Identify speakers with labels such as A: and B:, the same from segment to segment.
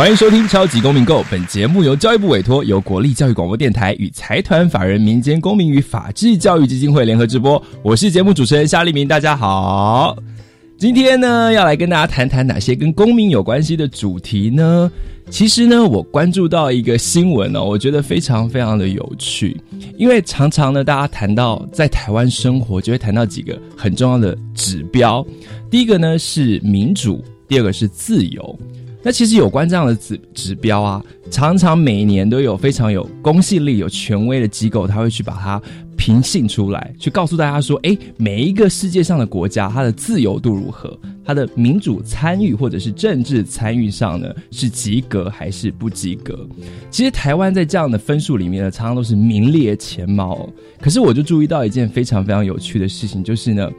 A: 欢迎收听《超级公民购》，本节目由教育部委托，由国立教育广播电台与财团法人民间公民与法治教育基金会联合直播。我是节目主持人夏立明，大家好。今天呢，要来跟大家谈谈哪些跟公民有关系的主题呢？其实呢，我关注到一个新闻哦，我觉得非常非常的有趣，因为常常呢，大家谈到在台湾生活，就会谈到几个很重要的指标。第一个呢是民主，第二个是自由。那其实有关这样的指指标啊，常常每年都有非常有公信力、有权威的机构，他会去把它评信出来，去告诉大家说：，诶，每一个世界上的国家，它的自由度如何，它的民主参与或者是政治参与上呢，是及格还是不及格？其实台湾在这样的分数里面呢，常常都是名列前茅。可是我就注意到一件非常非常有趣的事情，就是呢。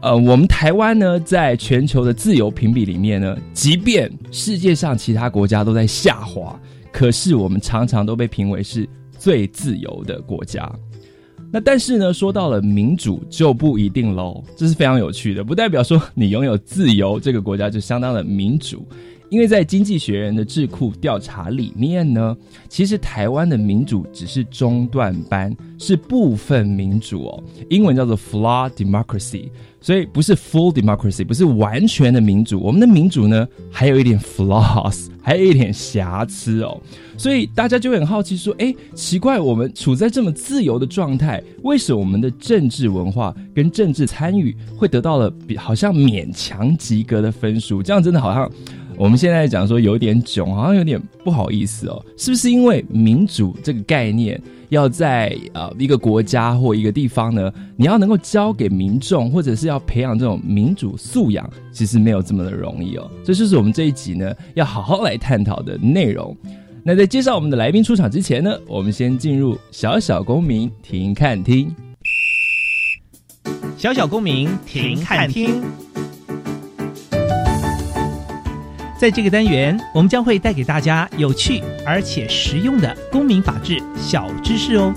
A: 呃，我们台湾呢，在全球的自由评比里面呢，即便世界上其他国家都在下滑，可是我们常常都被评为是最自由的国家。那但是呢，说到了民主就不一定喽，这是非常有趣的，不代表说你拥有自由，这个国家就相当的民主。因为在经济学人的智库调查里面呢，其实台湾的民主只是中断班，是部分民主哦，英文叫做 flawedemocracy。所以不是 full democracy，不是完全的民主。我们的民主呢，还有一点 flaws，还有一点瑕疵哦。所以大家就很好奇说：，哎，奇怪，我们处在这么自由的状态，为什么我们的政治文化跟政治参与会得到了比好像勉强及格的分数？这样真的好像我们现在讲说有点囧，好像有点不好意思哦。是不是因为民主这个概念？要在呃一个国家或一个地方呢，你要能够交给民众，或者是要培养这种民主素养，其实没有这么的容易哦。这就是我们这一集呢要好好来探讨的内容。那在介绍我们的来宾出场之前呢，我们先进入小小公民听看厅。
B: 小小公民听看厅。在这个单元，我们将会带给大家有趣而且实用的公民法治小知识哦。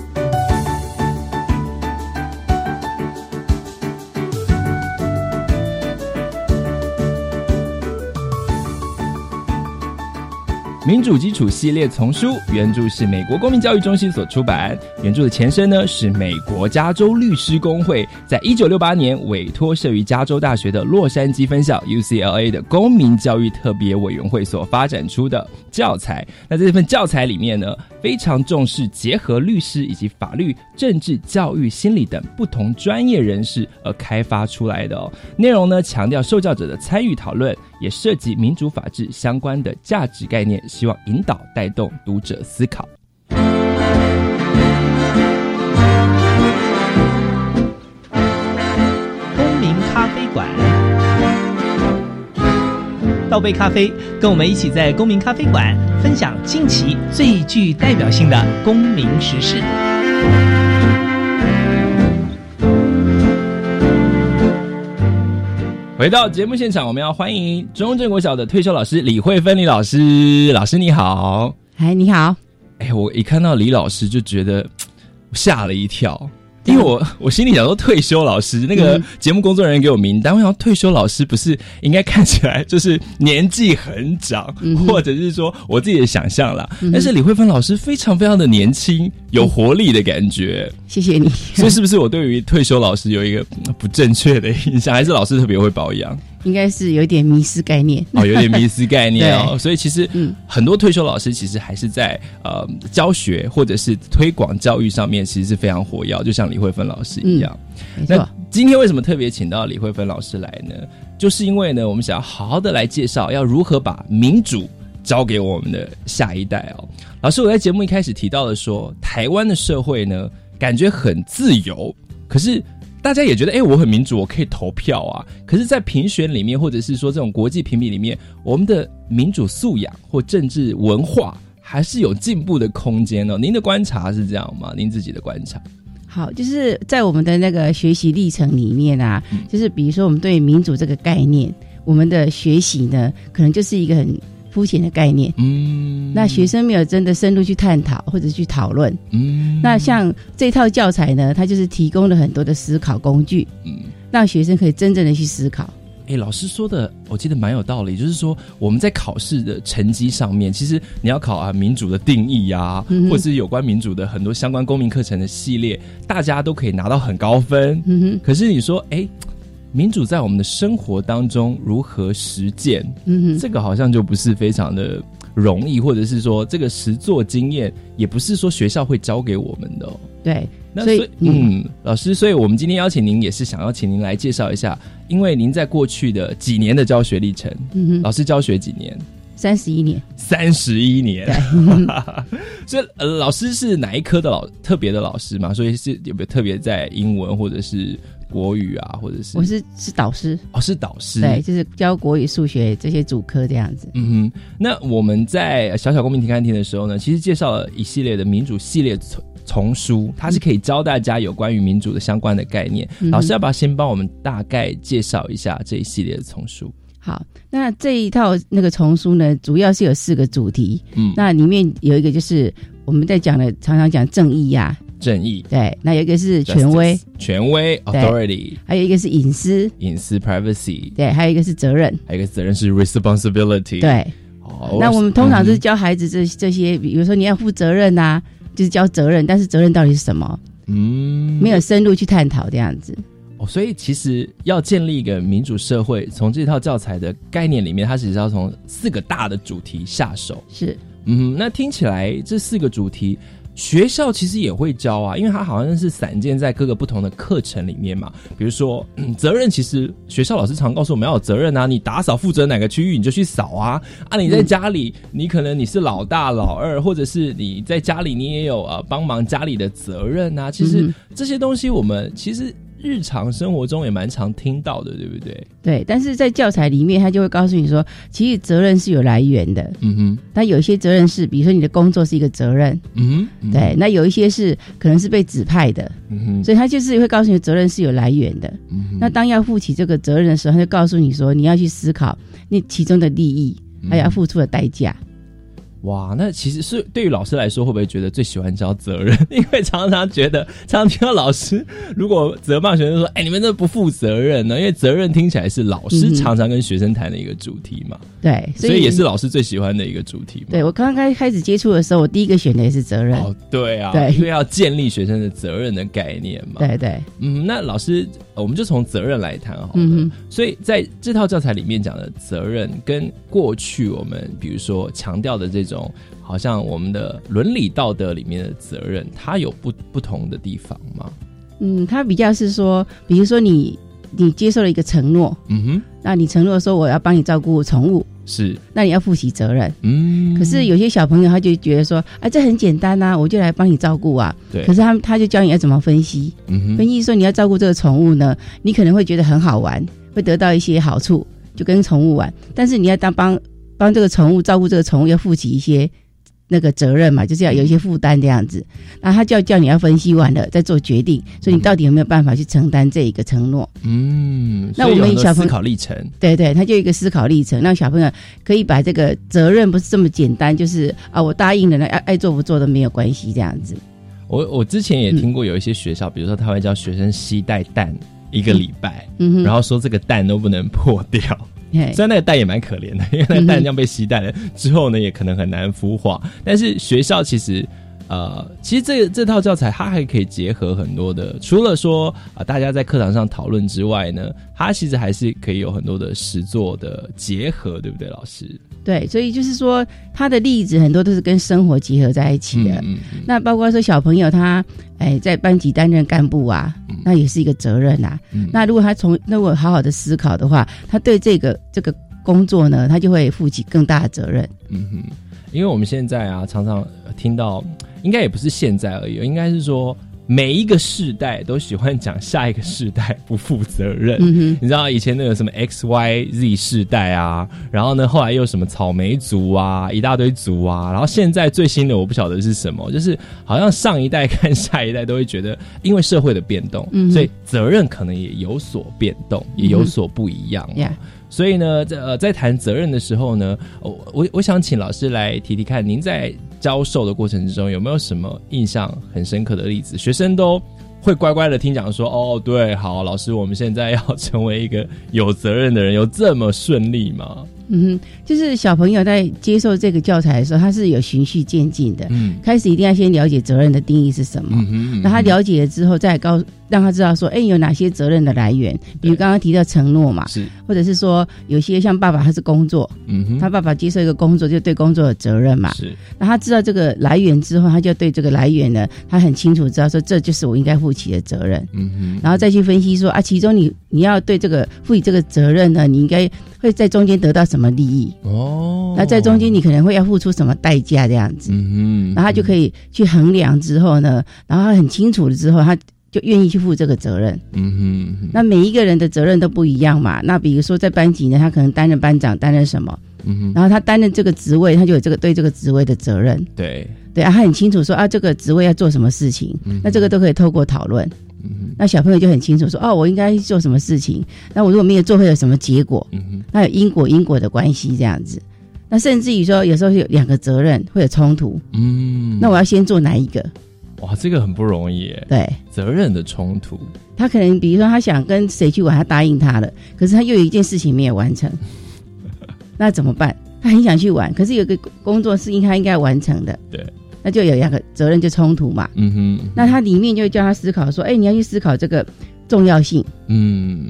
A: 民主基础系列丛书，原著是美国公民教育中心所出版。原著的前身呢是美国加州律师工会在一九六八年委托设于加州大学的洛杉矶分校 UCLA 的公民教育特别委员会所发展出的教材。那在这份教材里面呢，非常重视结合律师以及法律、政治、教育、心理等不同专业人士而开发出来的哦。内容呢强调受教者的参与讨论。也涉及民主法治相关的价值概念，希望引导带动读者思考。
B: 公民咖啡馆，倒杯咖啡，跟我们一起在公民咖啡馆分享近期最具代表性的公民时事。
A: 回到节目现场，我们要欢迎中正国小的退休老师李慧芬李老师。老师你好，
C: 嗨，你好。
A: 哎，我一看到李老师就觉得 吓了一跳。因为我我心里想说退休老师那个节目工作人员给我名单，我想退休老师不是应该看起来就是年纪很长，或者是说我自己的想象啦。但是李慧芬老师非常非常的年轻，有活力的感觉。
C: 谢谢你。
A: 所以是不是我对于退休老师有一个不正确的印象？还是老师特别会保养？
C: 应该是有点迷失概念
A: 哦，有点迷失概念哦，所以其实嗯，很多退休老师其实还是在呃教学或者是推广教育上面，其实是非常活跃，就像李慧芬老师一样。
C: 那
A: 今天为什么特别请到李慧芬老师来呢？就是因为呢，我们想要好好的来介绍要如何把民主交给我们的下一代哦。老师，我在节目一开始提到了说，台湾的社会呢，感觉很自由，可是。大家也觉得，哎，我很民主，我可以投票啊。可是，在评选里面，或者是说这种国际评比里面，我们的民主素养或政治文化还是有进步的空间呢？您的观察是这样吗？您自己的观察？
C: 好，就是在我们的那个学习历程里面啊，
A: 嗯
C: 就是比如说我们对民主这个概念，我们的学习呢，可能就是一个很肤浅的概念。
A: 嗯，
C: 那学生没有真的深入去探讨或者去讨论。
A: 嗯，
C: 那像这套教材呢，它就是提供了很多的思考工具，
A: 嗯。
C: 让学生可以真正的去思考。
A: 哎，老师说的，我记得蛮有道理，就是说我们在考试的成绩上面，其实你要考啊民主的定义呀、
C: 嗯
A: 或者是有关民主的很多相关公民课程的系列，大家都可以拿到很高分。
C: 嗯哼，
A: 可是你说，哎，民主在我们的生活当中如何实践？
C: 嗯哼，
A: 这个好像就不是非常的容易，或者是说这个实作经验也不是说学校会教给我们的、哦。
C: 对，
A: 那
C: 所以
A: 嗯，老师，所以我们今天邀请您，也是想要请您来介绍一下，因为您在过去的几年的教学历程，
C: 嗯哼，
A: 老师教学几年？
C: 三十一年，
A: 三十一年
C: 对。
A: 所以、呃，老师是哪一科的老特别的老师嘛？所以是有没有特别在英文或者是国语啊，或者是
C: 我是是导师，
A: 哦是导师？
C: 对，就是教国语、数学这些主科这样子。
A: 嗯哼，那我们在小小公民庭看厅的时候呢，其实介绍了一系列的民主系列丛丛书，它是可以教大家有关于民主的相关的概念。
C: 嗯
A: 老师要不要先帮我们大概介绍一下这一系列的丛书？
C: 好，那这一套那个丛书呢，主要是有四个主题。
A: 嗯，
C: 那里面有一个就是我们在讲的，常常讲正义呀、
A: 正义、
C: 对，那有一个是权威。
A: 权威、authority、
C: 还有一个是隐私，
A: 隐私 privacy，
C: 对，还有一个是责任，
A: 还有一个责任是 responsibility。，
C: 对。
A: 哦
C: 那我们通常是
A: 嗯
C: 教孩子这这些，比如说你要负责任呐、就是教责任，但是责任到底是什么，
A: 嗯。
C: 没有深入去探讨这样子。
A: 哦，所以其实要建立一个民主社会，从这套教材的概念里面，它其实要从四个大的主题下手。
C: 是，
A: 嗯，那听起来这四个主题，学校其实也会教啊，因为它好像是散见在各个不同的课程里面嘛。比如说，嗯、责任，其实学校老师常告诉我们要有责任啊，你打扫负责哪个区域你就去扫啊。啊，你在家里，你可能你是老大、老二，或者是你在家里你也有呃帮忙家里的责任啊。其实
C: 嗯
A: 这些东西我们其实日常生活中也蛮常听到的，对不对？
C: 对，但是在教材里面，他就会告诉你说，其实责任是有来源的。
A: 嗯哼，
C: 那有一些责任是，比如说你的工作是一个责任，
A: 嗯哼，
C: 对，，那有一些是可能是被指派的，
A: 嗯哼，
C: 所以他就是会告诉你责任是有来源的。
A: 嗯哼
C: 那当要负起这个责任的时候，他就告诉你说，你要去思考那其中的利益，还有要付出的代价。
A: 哇，那其实是对于老师来说，会不会觉得最喜欢教责任？因为常常觉得，常常听到老师如果责骂学生说：“哎，你们这不负责任呢？”因为责任听起来是老师常常跟学生谈的一个主题嘛，
C: 对，
A: 所以也是老师最喜欢的一个主题嘛。
C: 对我刚刚开始接触的时候，我第一个选的也是责任。
A: 哦，对啊，
C: 对
A: 因为要建立学生的责任的概念嘛。，
C: 对对，
A: 嗯，那老师，呃我们就从责任来谈好了。
C: 嗯
A: 所以在这套教材里面讲的责任，跟过去我们比如说强调的这种，好像我们的伦理道德里面的责任，它有不不同的地方吗？
C: 嗯，它比较是说，比如说你你接受了一个承诺，
A: 嗯哼，
C: 那你承诺说我要帮你照顾宠物，
A: 是，
C: 那你要负起责任。
A: 嗯，
C: 可是有些小朋友他就觉得说，啊，这很简单呐、我就来帮你照顾啊。
A: 对
C: 可，是他他就教你要怎么分析，
A: 嗯哼，
C: 分析说你要照顾这个宠物呢，你可能会觉得很好玩，会得到一些好处，就跟宠物玩。但是你要当帮帮这个宠物照顾这个宠物，要负起一些那个责任嘛，就是要有一些负担这样子。那他就要叫你要分析完了再做决定，所以你到底有没有办法去承担这一个承诺？
A: 嗯，
C: 那我们小朋友思
A: 考历程，
C: 对对，他就一个思考历程，让小朋友可以把这个责任不是这么简单，就是啊，我答应了，那爱爱做不做都没有关系这样子。
A: 我我之前也听过有一些学校，比如说他会教学生携带蛋一个礼拜，然后说这个蛋都不能破掉。虽然那个蛋也蛮可怜的，因为那个蛋这样被吸蛋了之后呢，也可能很难孵化。但是学校其实，呃，其实这这套教材它还可以结合很多的，除了说啊、大家在课堂上讨论之外呢，它其实还是可以有很多的实作的结合，对不对，老师？
C: 对，所以就是说，他的例子很多都是跟生活结合在一起的。
A: 嗯嗯
C: 那包括说小朋友他哎在班级担任干部啊，
A: 嗯
C: 那也是一个责任啊。
A: 嗯
C: 那如果他从如果好好的思考的话，他对这个这个工作呢，他就会负起更大的责任。
A: 嗯哼，因为我们现在啊，常常听到，应该也不是现在而已，应该是说每一个世代都喜欢讲下一个世代不负责任。
C: 嗯
A: 你知道以前那个什么 X Y Z 世代啊，然后呢，后来又什么草莓族啊，一大堆族啊，然后现在最新的我不晓得是什么，就是好像上一代看下一代都会觉得，因为社会的变动，
C: 嗯
A: 所以责任可能也有所变动，也有所不一样、所以呢，在呃在谈责任的时候呢，我我我想请老师来提提看，您在教授的过程之中有没有什么印象很深刻的例子？学生都会乖乖的听讲说，哦，对，好，老师，我们现在要成为一个有责任的人，有这么顺利吗？
C: 嗯哼，就是小朋友在接受这个教材的时候，他是有循序渐进的。
A: 嗯。
C: 开始一定要先了解责任的定义是什么，
A: 嗯嗯
C: 那他了解了之后，再告让他知道说，哎，有哪些责任的来源，比如刚刚提到承诺嘛，
A: 是，
C: 或者是说有些像爸爸他是工作，
A: 嗯哼，
C: 他爸爸接受一个工作，就对工作有责任嘛。
A: 是，
C: 那他知道这个来源之后，他就对这个来源呢，他很清楚知道说这就是我应该负起的责任，
A: 嗯哼，
C: 然后再去分析说啊，其中你你要对这个负起这个责任呢，你应该会在中间得到什么利益，
A: 哦，
C: 那在中间你可能会要付出什么代价这样子，
A: 嗯哼，
C: 然后他就可以去衡量之后呢，然后他很清楚了之后，他就愿意去负这个责任。
A: 嗯哼，嗯哼，
C: 那每一个人的责任都不一样嘛。那比如说在班级呢，他可能担任班长，担任什么，
A: 嗯，
C: 然后他担任这个职位，他就有这个对这个职位的责任。
A: 对，
C: 对啊，他很清楚说啊，这个职位要做什么事情，
A: 嗯
C: 那这个都可以透过讨论。那小朋友就很清楚说，哦，我应该做什么事情，那我如果没有做，会有什么结果？那有因果因果的关系这样子。那甚至于说，有时候有两个责任会有冲突，
A: 嗯，
C: 那我要先做哪一个？
A: 哇，这个很不容易耶，
C: 对。
A: 责任的冲突，
C: 他可能比如说他想跟谁去玩，他答应他了，可是他又有一件事情没有完成，那怎么办？他很想去玩，可是有个工作是应他应该完成的，
A: 对，
C: 那就有两个责任就冲突嘛。
A: 嗯哼，
C: 那他里面就叫他思考说，哎，你要去思考这个重要性，
A: 嗯，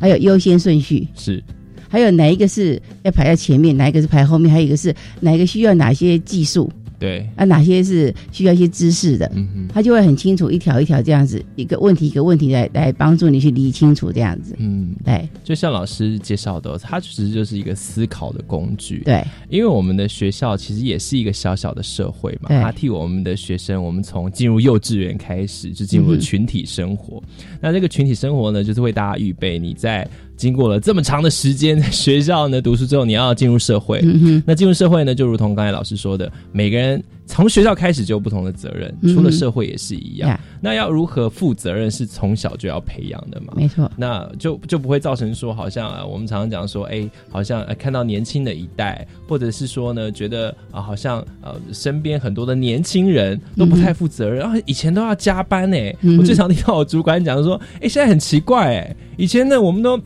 C: 还有优先顺序，
A: 是，
C: 还有哪一个是要排在前面，哪一个是排后面，还有一个是哪一个需要哪些技术，
A: 对，
C: 啊，哪些是需要一些知识的，
A: 嗯哼，
C: 他就会很清楚一条一条这样子，一个问题一个问题来来帮助你去理清楚这样子。
A: 嗯，
C: 对。
A: 就像老师介绍的，它其实就是一个思考的工具。，
C: 对。
A: 因为我们的学校其实也是一个小小的社会嘛，
C: 对。
A: 它替我们的学生，我们从进入幼稚园开始就进入群体生活。那这个群体生活呢，就是为大家预备你在经过了这么长的时间在学校呢读书之后，你要进入社会。
C: 嗯，
A: 那进入社会呢，就如同刚才老师说的，每个人从学校开始就有不同的责任，
C: 嗯哼
A: 出了社会也是一样。
C: 呀，
A: 那要如何负责任，是从小就要培养的嘛？
C: 没错，
A: 那就就不会造成说，好像啊，我们常常讲说，哎，好像、呃、看到年轻的一代，或者是说呢，觉得啊、好像呃，身边很多的年轻人都不太负责任，然后、以前都要加班哎、
C: 嗯
A: 我最常听到我主管讲说，哎，现在很奇怪哎，以前呢我们都。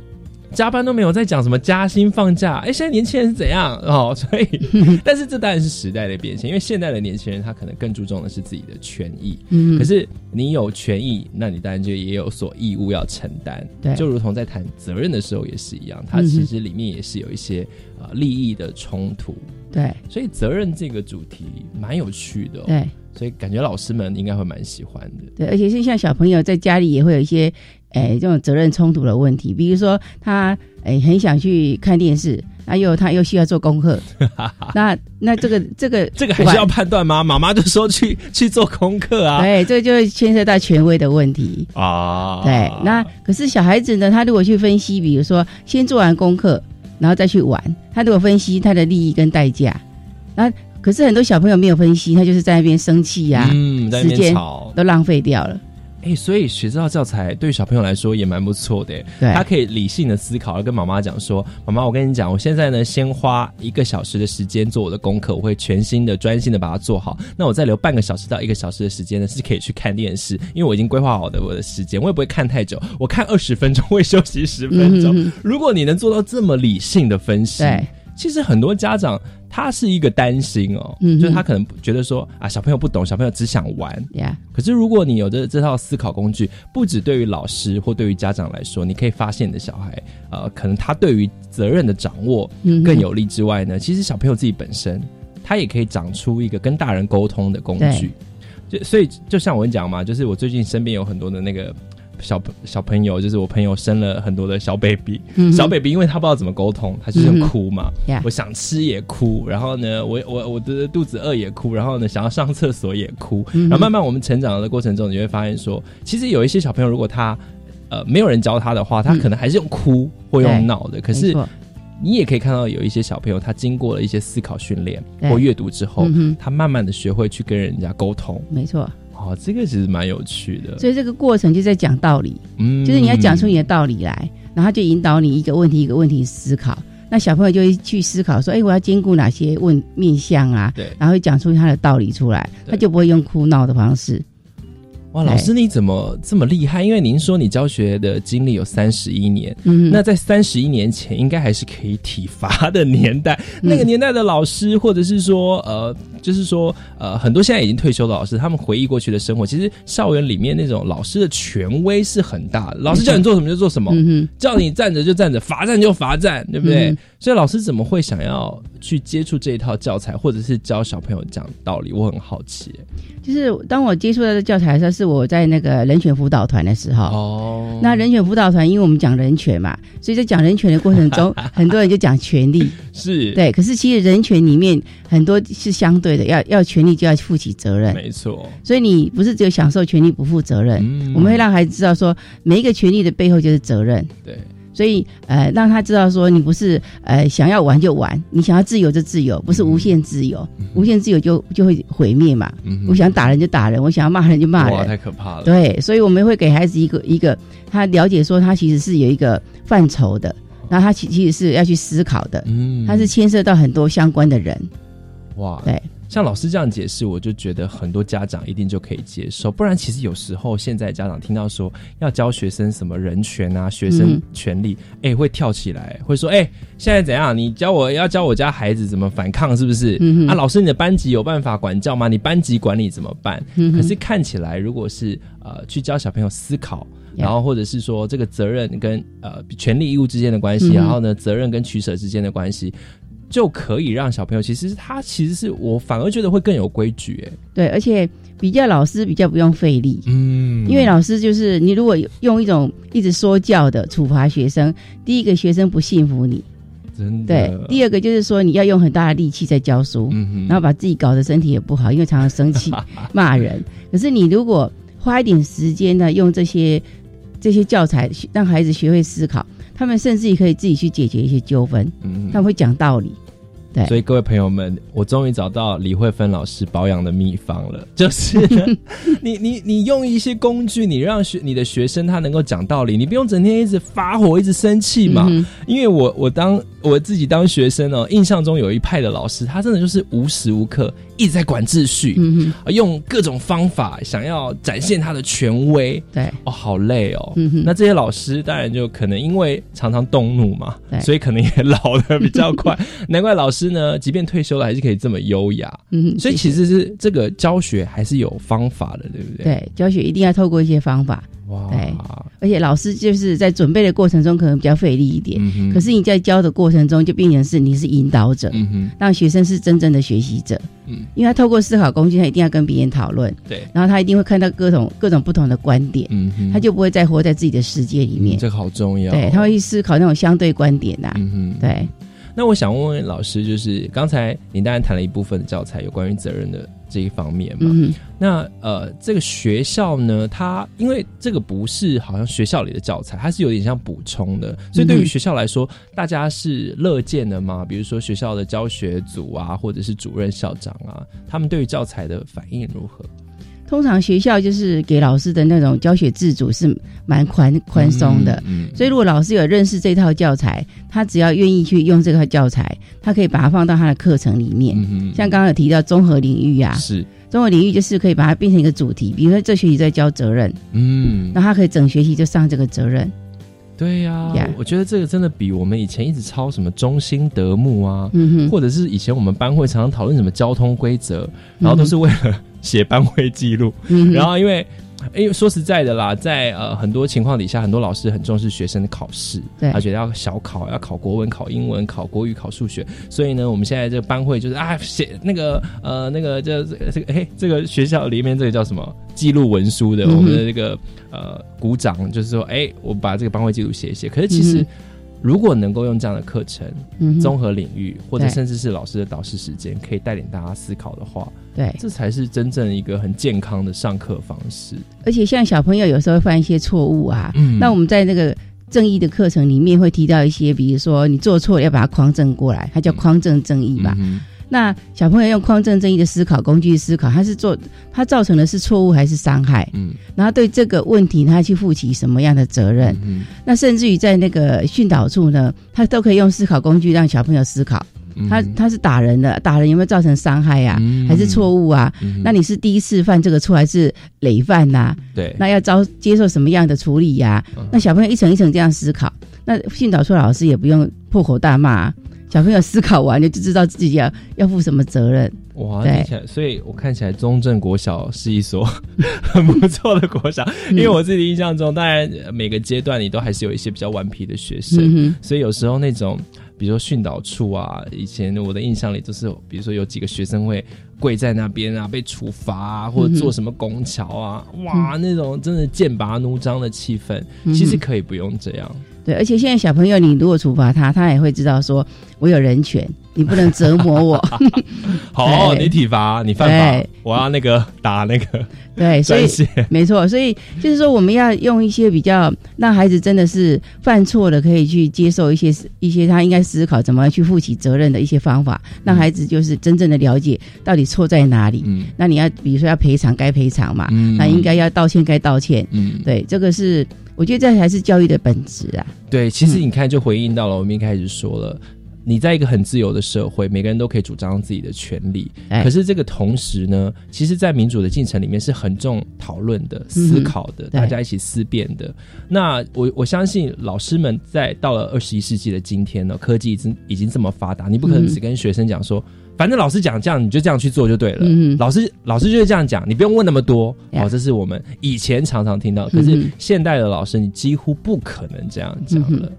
A: 加班都没有在讲什么加薪放假，哎，现在年轻人是怎样哦？所以，但是这当然是时代的变迁，因为现在的年轻人他可能更注重的是自己的权益，
C: 嗯
A: 可，是你有权益，那你当然就也有所义务要承担。
C: 对
A: 就如同在谈责任的时候也是一样，它
C: 嗯哼
A: 其实里面也是有一些呃利益的冲突。
C: 对
A: 所以责任这个主题蛮有趣的、哦，
C: 对
A: 所以感觉老师们应该会蛮喜欢的。
C: 对，而且是像小朋友在家里也会有一些，哎，这种责任冲突的问题，比如说他哎很想去看电视，那又他又需要做功课，那那这个这个
A: 这个还是要判断吗？妈妈就说去去做功课啊
C: 对，这就牵涉到权威的问题。
A: 啊，
C: 对，那可是小孩子呢，他如果去分析，比如说先做完功课，然后再去玩，他如果分析他的利益跟代价，那可是很多小朋友没有分析，他就是在那边生气呀、
A: 嗯，在那边
C: 时间
A: 吵，
C: 都浪费掉了。
A: 哎、所以学这套教材对于小朋友来说也蛮不错的。
C: 对，
A: 他可以理性的思考，跟妈妈讲说：“妈妈，我跟你讲，我现在呢，先花一个小时的时间做我的功课，我会全心的、专心的把它做好。那我再留半个小时到一个小时的时间呢，是可以去看电视，因为我已经规划好的我的时间，我也不会看太久，我看二十分钟，会休息十分钟。如果你能做到这么理性的分析，其实很多家长他是一个担心哦，
C: 嗯
A: 就是他可能觉得说啊，小朋友不懂，小朋友只想玩。
C: 呀，
A: 可是如果你有这这套思考工具，不止对于老师或对于家长来说，你可以发现你的小孩，呃，可能他对于责任的掌握更有利之外呢，其实小朋友自己本身，他也可以长出一个跟大人沟通的工具。就所以就像我跟你讲嘛，就是我最近身边有很多的那个小小朋友，就是我朋友生了很多的小 baby，、
C: 嗯
A: 小 baby 因为他不知道怎么沟通，他就是哭嘛。
C: 呀
A: 我想吃也哭，然后呢，我我我的肚子饿也哭，然后呢，想要上厕所也哭，
C: 嗯
A: 然后慢慢我们成长的过程中，你会发现说，其实有一些小朋友，如果他呃没有人教他的话，他
C: 嗯。
A: 可能还是用哭或用闹的。可是你也可以看到有一些小朋友，他经过了一些思考训练或阅读之后，
C: 嗯，
A: 他慢慢的学会去跟人家沟通。
C: 没错。
A: 哦，这个其实蛮有趣的。
C: 所以这个过程就在讲道理，
A: 嗯
C: 就是你要讲出你的道理来，然后就引导你一个问题一个问题思考。那小朋友就会去思考说，哎，我要兼顾哪些问面向啊？
A: 对
C: 然后会讲出他的道理出来，他就不会用哭闹的方式。
A: 哇，老师你怎么这么厉害？因为您说你教学的经历有三十一年，
C: 嗯，
A: 那在三十一年前，应该还是可以体罚的年代。
C: 嗯
A: 那个年代的老师，或者是说，呃，就是说，呃，很多现在已经退休的老师，他们回忆过去的生活，其实校园里面那种老师的权威是很大的。老师叫你做什么就做什么，
C: 嗯
A: 叫你站着就站着，罚站就罚站，对不对？
C: 嗯
A: 所以老师怎么会想要去接触这一套教材，或者是教小朋友讲道理？我很好奇。
C: 就是当我接触到这教材的时候，是我在那个人权辅导团的时候。
A: 哦
C: 那人权辅导团，因为我们讲人权嘛，所以在讲人权的过程中，很多人就讲权利。
A: 是，
C: 对，可是其实人权里面很多是相对的，要要权利就要负起责任，
A: 没错。
C: 所以你不是只有享受权利不负责任。
A: 嗯
C: 我们会让孩子知道说，每一个权利的背后就是责任。
A: 对，
C: 所以，呃，让他知道说，你不是呃想要玩就玩，你想要自由就自由，不是无限自由，无限自由就就会毁灭嘛。
A: 嗯
C: 我想打人就打人，我想要骂人就骂
A: 哇，
C: 人。
A: 太可怕了。
C: 对，所以我们会给孩子一个一个，他了解说他其实是有一个范畴的，然后他其其实是要去思考的，
A: 嗯
C: 他是牵涉到很多相关的人。
A: 哇，
C: 对，
A: 像老师这样解释，我就觉得很多家长一定就可以接受。不然，其实有时候现在家长听到说要教学生什么人权啊、学生
C: 嗯
A: 权利，哎、会跳起来，会说，哎、现在怎样？你教我要教我家孩子怎么反抗，是不是？啊，老师，你的班级有办法管教吗？你班级管理怎么办？
C: 嗯
A: 可是看起来，如果是呃去教小朋友思考。然后，或者是说这个责任跟呃权利义务之间的关系，
C: 嗯
A: 然后呢，责任跟取舍之间的关系，就可以让小朋友，其实他其实是我反而觉得会更有规矩，哎，
C: 对，而且比较老师比较不用费力。
A: 嗯。
C: 因为老师就是你，如果用一种一直说教的处罚学生，第一个学生不信服你，
A: 真的。
C: 对；第二个就是说你要用很大的力气在教书，然后把自己搞得身体也不好，因为常常生气 骂人。可是你如果花一点时间呢，用这些这些教材让孩子学会思考，他们甚至也可以自己去解决一些纠纷，
A: 嗯
C: 他们会讲道理。对
A: 所以各位朋友们，我终于找到李慧芬老师保养的秘方了，就是 你你你用一些工具，你让学你的学生他能够讲道理，你不用整天一直发火，一直生气嘛。
C: 嗯
A: 因为我我当我自己当学生哦，印象中有一派的老师，他真的就是无时无刻一直在管秩序，用各种方法想要展现他的权威。
C: 对，
A: 哦，好累哦。
C: 嗯
A: 那这些老师当然就可能因为常常动怒嘛，所以可能也老的比较快。难怪老师呢，即便退休了，还是可以这么优雅。
C: 嗯，
A: 所以其实是这个教学还是有方法的，对不对？
C: 对教学一定要透过一些方法，
A: 哇，
C: 对而且老师就是在准备的过程中可能比较费力一点，
A: 嗯
C: 可是你在教的过程中就变成是你是引导者，
A: 嗯，
C: 让学生是真正的学习者。
A: 嗯，
C: 因为他透过思考工具，他一定要跟别人讨论，
A: 对，
C: 然后他一定会看到各种各种不同的观点，
A: 嗯，
C: 他就不会再活在自己的世界里面。
A: 嗯这个好重要。
C: 对，他会去思考那种相对观点呐、
A: 嗯哼，
C: 对，
A: 那我想问问老师，就是刚才您当然谈了一部分的教材有关于责任的这一方面嘛？
C: 嗯，
A: 那呃，这个学校呢，它因为这个不是好像学校里的教材，它是有点像补充的，所以对于
C: 嗯
A: 学校来说，大家是乐见的吗？比如说学校的教学组啊，或者是主任、校长啊，他们对于教材的反应如何？
C: 通常学校就是给老师的那种教学自主是蛮宽宽松的。
A: 嗯，
C: 所以，如果老师有认识这套教材，他只要愿意去用这套教材，他可以把它放到他的课程里面。像刚刚有提到综合领域啊，
A: 是，
C: 综合领域就是可以把它变成一个主题，比如说这学期在教责任，
A: 嗯，
C: 那他可以整学期就上这个责任。
A: 对呀、我觉得这个真的比我们以前一直抄什么中心德目啊，或者是以前我们班会常常讨论什么交通规则，然后都是为了写班会记录，
C: 嗯
A: 然后因为因为说实在的啦，在呃很多情况底下，很多老师很重视学生的考试，
C: 对
A: 他觉得要小考，要考国文、考英文、考国语、考数学，所以呢，我们现在这个班会就是啊，写那个呃那个这这个这个哎，这个学校里面这个叫什么记录文书的，
C: 嗯
A: 我们的这个呃鼓掌，就是说，哎，我把这个班会记录写一写。可是其实。如果能够用这样的课程，
C: 嗯，
A: 综合领域，或者甚至是老师的导师时间，可以带领大家思考的话，
C: 对，
A: 这才是真正一个很健康的上课方式。
C: 而且像小朋友有时候会犯一些错误啊，
A: 嗯。
C: 那我们在那个正义的课程里面会提到一些，比如说你做错了要把它匡正过来，它叫匡正正义吧。
A: 嗯
C: 那小朋友用匡正正义的思考工具思考，他是做他造成的是错误还是伤害？
A: 嗯。
C: 然后对这个问题他去负起什么样的责任？
A: 嗯
C: 那甚至于在那个训导处呢，他都可以用思考工具让小朋友思考。
A: 嗯。
C: 他他是打人的，打人有没有造成伤害呀、
A: 嗯。
C: 还是错误啊？
A: 嗯
C: 那你是第一次犯这个错还是累犯呐、
A: 对，
C: 那要遭接受什么样的处理呀、
A: 嗯。
C: 那小朋友一层一层这样思考，那训导处老师也不用破口大骂啊、小朋友思考完了就知道自己要要负什么责任。
A: 哇，
C: 对。
A: 听起来，所以我看起来中正国小是一所 很不错的国小，
C: 嗯。
A: 因为我自己印象中，当然呃每个阶段你都还是有一些比较顽皮的学生，
C: 嗯，
A: 所以有时候那种，比如说训导处啊，以前我的印象里就是，比如说有几个学生会跪在那边啊，被处罚啊，或者做什么拱桥啊，哇，那种真的剑拔弩张的气氛，
C: 嗯
A: 其实可以不用这样。
C: 对，而且现在小朋友，你如果处罚他，他也会知道说，我有人权，你不能折磨我。
A: 好，你体罚，你犯法，我要那个打那个
C: 对，所以。没错，所以就是说，我们要用一些比较让孩子真的是犯错的，可以去接受一些一些他应该思考怎么去负起责任的一些方法，让孩子就是真正的了解到底错在哪里。
A: 嗯
C: 那你要比如说要赔偿该赔偿嘛，
A: 嗯
C: 那应该要道歉该道歉。
A: 嗯，
C: 对，这个是我觉得这才是教育的本质啊。
A: 对，其实你看，就回应到了我们一开始说了。你在一个很自由的社会，每个人都可以主张自己的权利。
C: 哎
A: 可是这个同时呢，其实，在民主的进程里面是很重讨论的、思考的，大家一起思辨的。那我我相信老师们在到了二十一世纪的今天呢，科技已经已经这么发达，你不可能
C: 嗯
A: 只跟学生讲说，反正老师讲这样，你就这样去做就对了。
C: 嗯。
A: 老师老师就是这样讲，你不用问那么多。
C: 呀
A: 哦，这是我们以前常常听到，可是
C: 嗯
A: 现代的老师，你几乎不可能这样讲了。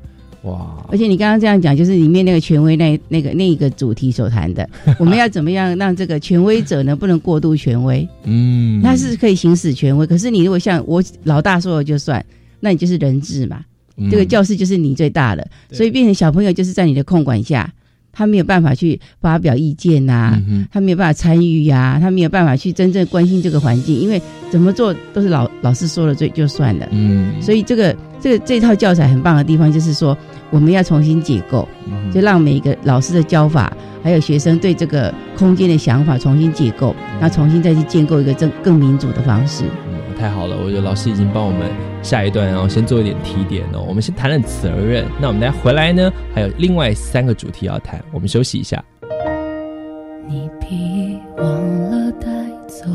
A: 哇，
C: 而且你刚刚这样讲，就是里面那个权威那那个那一个主题所谈的，我们要怎么样让这个权威者呢不能过度权威？
A: 嗯，
C: 他是可以行使权威，可是你如果像我老大说了就算，那你就是人质嘛，
A: 嗯。
C: 这个教室就是你最大的，
A: 对。
C: 所以变成小朋友就是在你的控管下，他没有办法去发表意见呐、
A: 嗯
C: 他没有办法参与呀、他没有办法去真正关心这个环境，因为怎么做都是老老师说了最就算了。
A: 嗯，
C: 所以这个这个这套教材很棒的地方，就是说我们要重新解构，
A: 嗯
C: 就让每一个老师的教法，还有学生对这个空间的想法重新解构，那重新再去建构一个更更民主的方式。
A: 嗯太好了，我觉得老师已经帮我们下一段，然后先做一点提点哦。我们先谈了责任，那我们再回来呢，还有另外三个主题要谈，我们休息一下。
D: 你别忘了带走，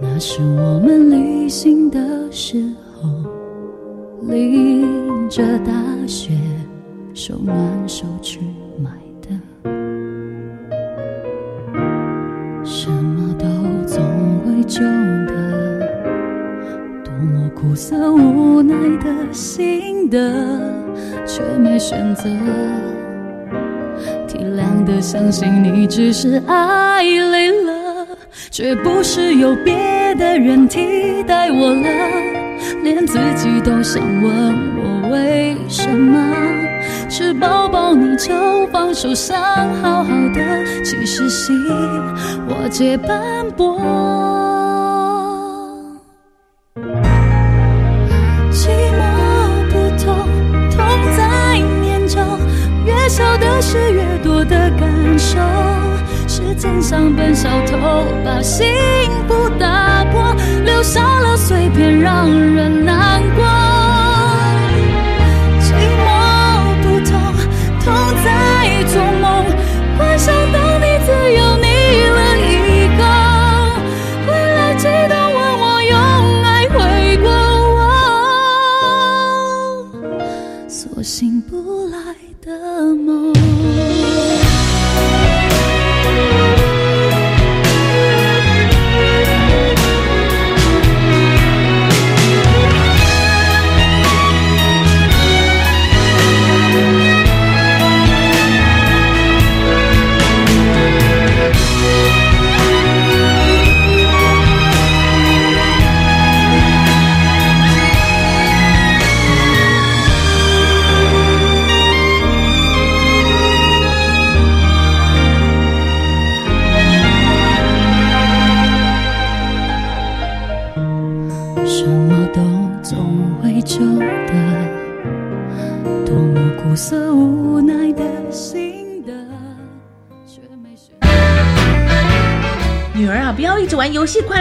D: 那是我们旅行的时候，淋着大雪，手挽手去买的。什么都总会旧的，苦涩无奈的心的，却没选择。体谅的相信你只是爱累了，却不是有别的人替代我了，连自己都想问我为什么，吃饱饱你就放手，想好好的，其实心我皆斑驳。是，越多的感受。时间像本小偷，把幸福打破，留下了碎片，让人难过。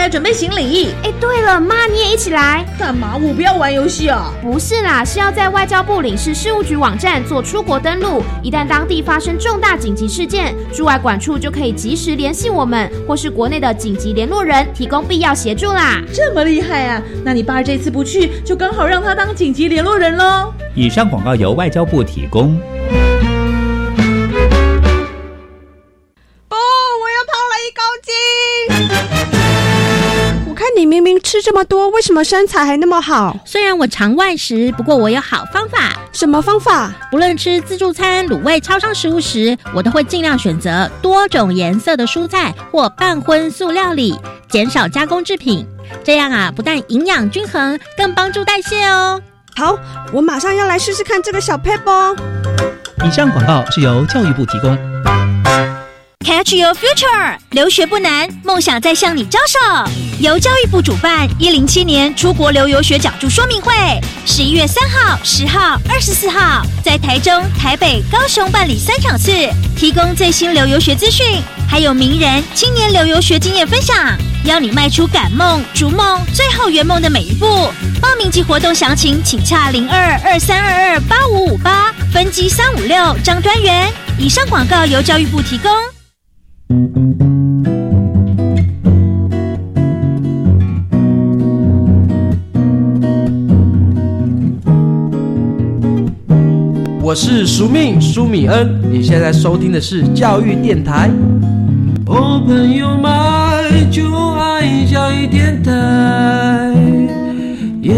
E: 准备行李。
F: 哎，对了，妈你也一起来。
E: 干嘛？我不要玩游戏啊！
F: 不是啦，是要在外交部领事事务局网站做出国登录，一旦当地发生重大紧急事件，驻外管处就可以及时联系我们，或是国内的紧急联络人，提供必要协助啦。
E: 这么厉害啊！那你爸这次不去，就刚好让他当紧急联络人喽。
G: 以上广告由外交部提供。
H: 吃这么多，为什么身材还那么好？
I: 虽然我常外食，不过我有好方法。
H: 什么方法？
I: 不论吃自助餐、卤味、超商食物时，我都会尽量选择多种颜色的蔬菜或半荤素料理，减少加工制品。这样啊，不但营养均衡，更帮助代谢哦。
H: 好，我马上要来试试看这个小 paper。
B: 以上广告是由教育部提供。
J: Catch your future，留学不难，梦想在向你招手。由教育部主办，一零七年出国留游学讲座说明会，十一月三号、十号、二十四号，在台中、台北、高雄办理三场次，提供最新留游学资讯，还有名人、青年留游学经验分享，邀你迈出赶梦、逐梦、最后圆梦的每一步。报名及活动详情，请洽零二二三二二八五五八分机三五六张专员。以上广告由教育部提供。
K: 我是苏命苏米恩，你现在收听的是教育电台。哦，朋友们就爱教育电台，耶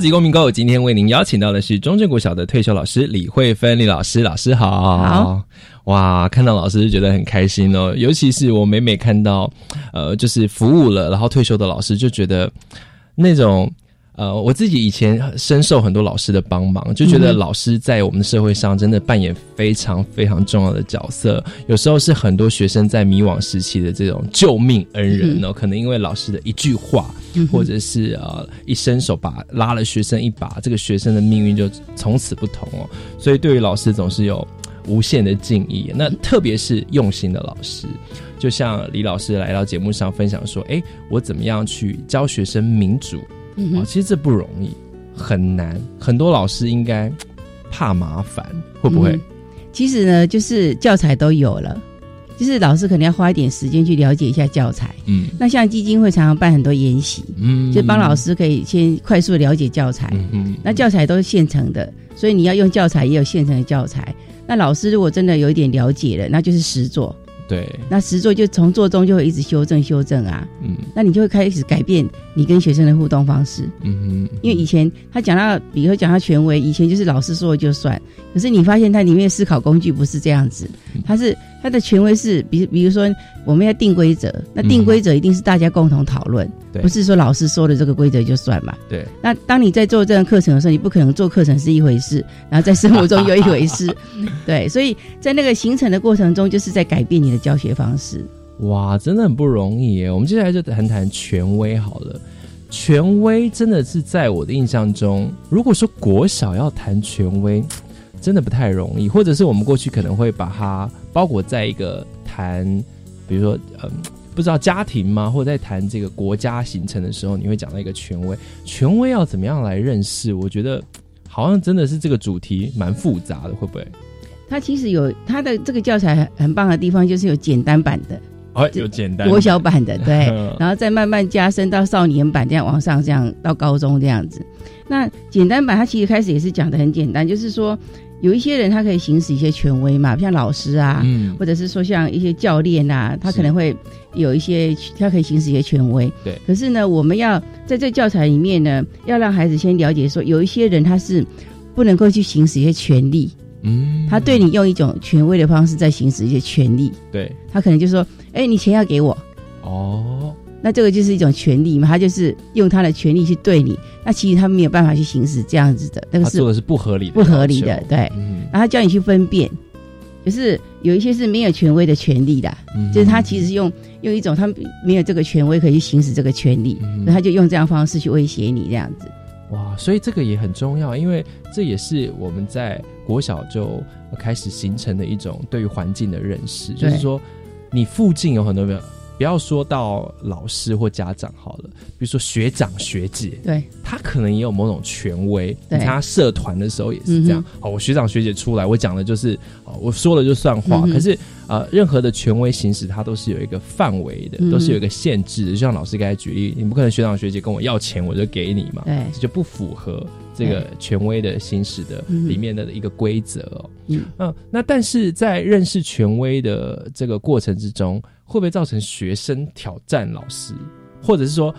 A: 级公民购，今天为您邀请到的是中正国小的退休老师李慧芬李老师，老师好。
C: 好。
A: 哇，看到老师就觉得很开心哦，尤其是我每每看到，呃，就是服务了然后退休的老师，就觉得那种。呃，我自己以前深受很多老师的帮忙，就觉得老师在我们的社会上真的扮演非常非常重要的角色。有时候是很多学生在迷惘时期的这种救命恩人哦，可能因为老师的一句话，或者是呃一伸手把拉了学生一把，这个学生的命运就从此不同哦。所以对于老师总是有无限的敬意。那特别是用心的老师，就像李老师来到节目上分享说：“哎，我怎么样去教学生民主？”哦，其实这不容易，很难。很多老师应该 怕麻烦，会不会？
C: 嗯其实呢，就是教材都有了，就是老师可能要花一点时间去了解一下教材。
A: 嗯，
C: 那像基金会常常办很多研习，
A: 嗯
C: 就帮老师可以先快速的了解教材。
A: 嗯
C: 那教材都是现成的，所以你要用教材也有现成的教材。那老师如果真的有一点了解了，那就是实做。
A: 对，
C: 那实做就从做中就会一直修正修正啊，
A: 嗯
C: 那你就会开始改变你跟学生的互动方式。
A: 嗯哼，
C: 因为以前他讲到，比如说讲到权威，以前就是老师说了就算，可是你发现它里面思考工具不是这样子，它是它的权威是，比比如说我们要定规则，那定规则一定是大家共同讨论，
A: 对
C: 不是说老师说的这个规则就算嘛。
A: 对，
C: 那当你在做这个课程的时候，你不可能做课程是一回事，然后在生活中又一回事，对，所以在那个形成的过程中，就是在改变你的教学方式。
A: 哇，真的很不容易耶。我们接下来就谈谈权威好了。权威真的是在我的印象中，如果说国小要谈权威，真的不太容易，或者是我们过去可能会把它包裹在一个谈，比如说嗯。不知道家庭吗？或者在谈这个国家形成的时候，你会讲到一个权威，权威要怎么样来认识？我觉得好像真的是这个主题蛮复杂的，会不会？
C: 它其实有它的这个教材很很棒的地方，就是有简单版的，
A: 哦，有简单
C: 国小版的，对，然后再慢慢加深到少年版，这样往上，这样到高中这样子。那简单版它其实开始也是讲的很简单，就是说有一些人他可以行使一些权威嘛，像老师啊，
A: 嗯
C: 或者是说像一些教练啊，他可能会有一些他可以行使一些权威。
A: 对。
C: 可是呢，我们要在这教材里面呢，要让孩子先了解说，有一些人他是不能够去行使一些权利。
A: 嗯，
C: 他对你用一种权威的方式在行使一些权利，
A: 对
C: 他可能就说：“哎、你钱要给我。”
A: 哦，
C: 那这个就是一种权利嘛，他就是用他的权利去对你。那其实他没有办法去行使这样子的，那个是
A: 他做的是不合理的，
C: 不合理的，对。
A: 嗯，
C: 然后他叫你去分辨，就是有一些是没有权威的权利的，
A: 嗯
C: 就是他其实是用用一种他们没有这个权威可以去行使这个权利，
A: 嗯
C: 所以他就用这样方式去威胁你这样子。
A: 哇，所以这个也很重要，因为这也是我们在国小就开始形成的一种对于环境的认识，就是说你附近有很多人。不要说到老师或家长好了，比如说学长学姐，
C: 对
A: 他可能也有某种权威。你参加社团的时候也是这样。
C: 嗯
A: 哦，我学长学姐出来，我讲的就是哦，我说了就算话。
C: 嗯
A: 可是呃，任何的权威行使，它都是有一个范围的，
C: 嗯
A: 都是有一个限制的。就像老师刚才举例，你不可能学长学姐跟我要钱我就给你嘛，
C: 对
A: 这就不符合这个权威的行使的
C: 嗯
A: 里面的一个规则哦。
C: 嗯
A: 嗯，那但是在认识权威的这个过程之中，会不会造成学生挑战老师，或者是说，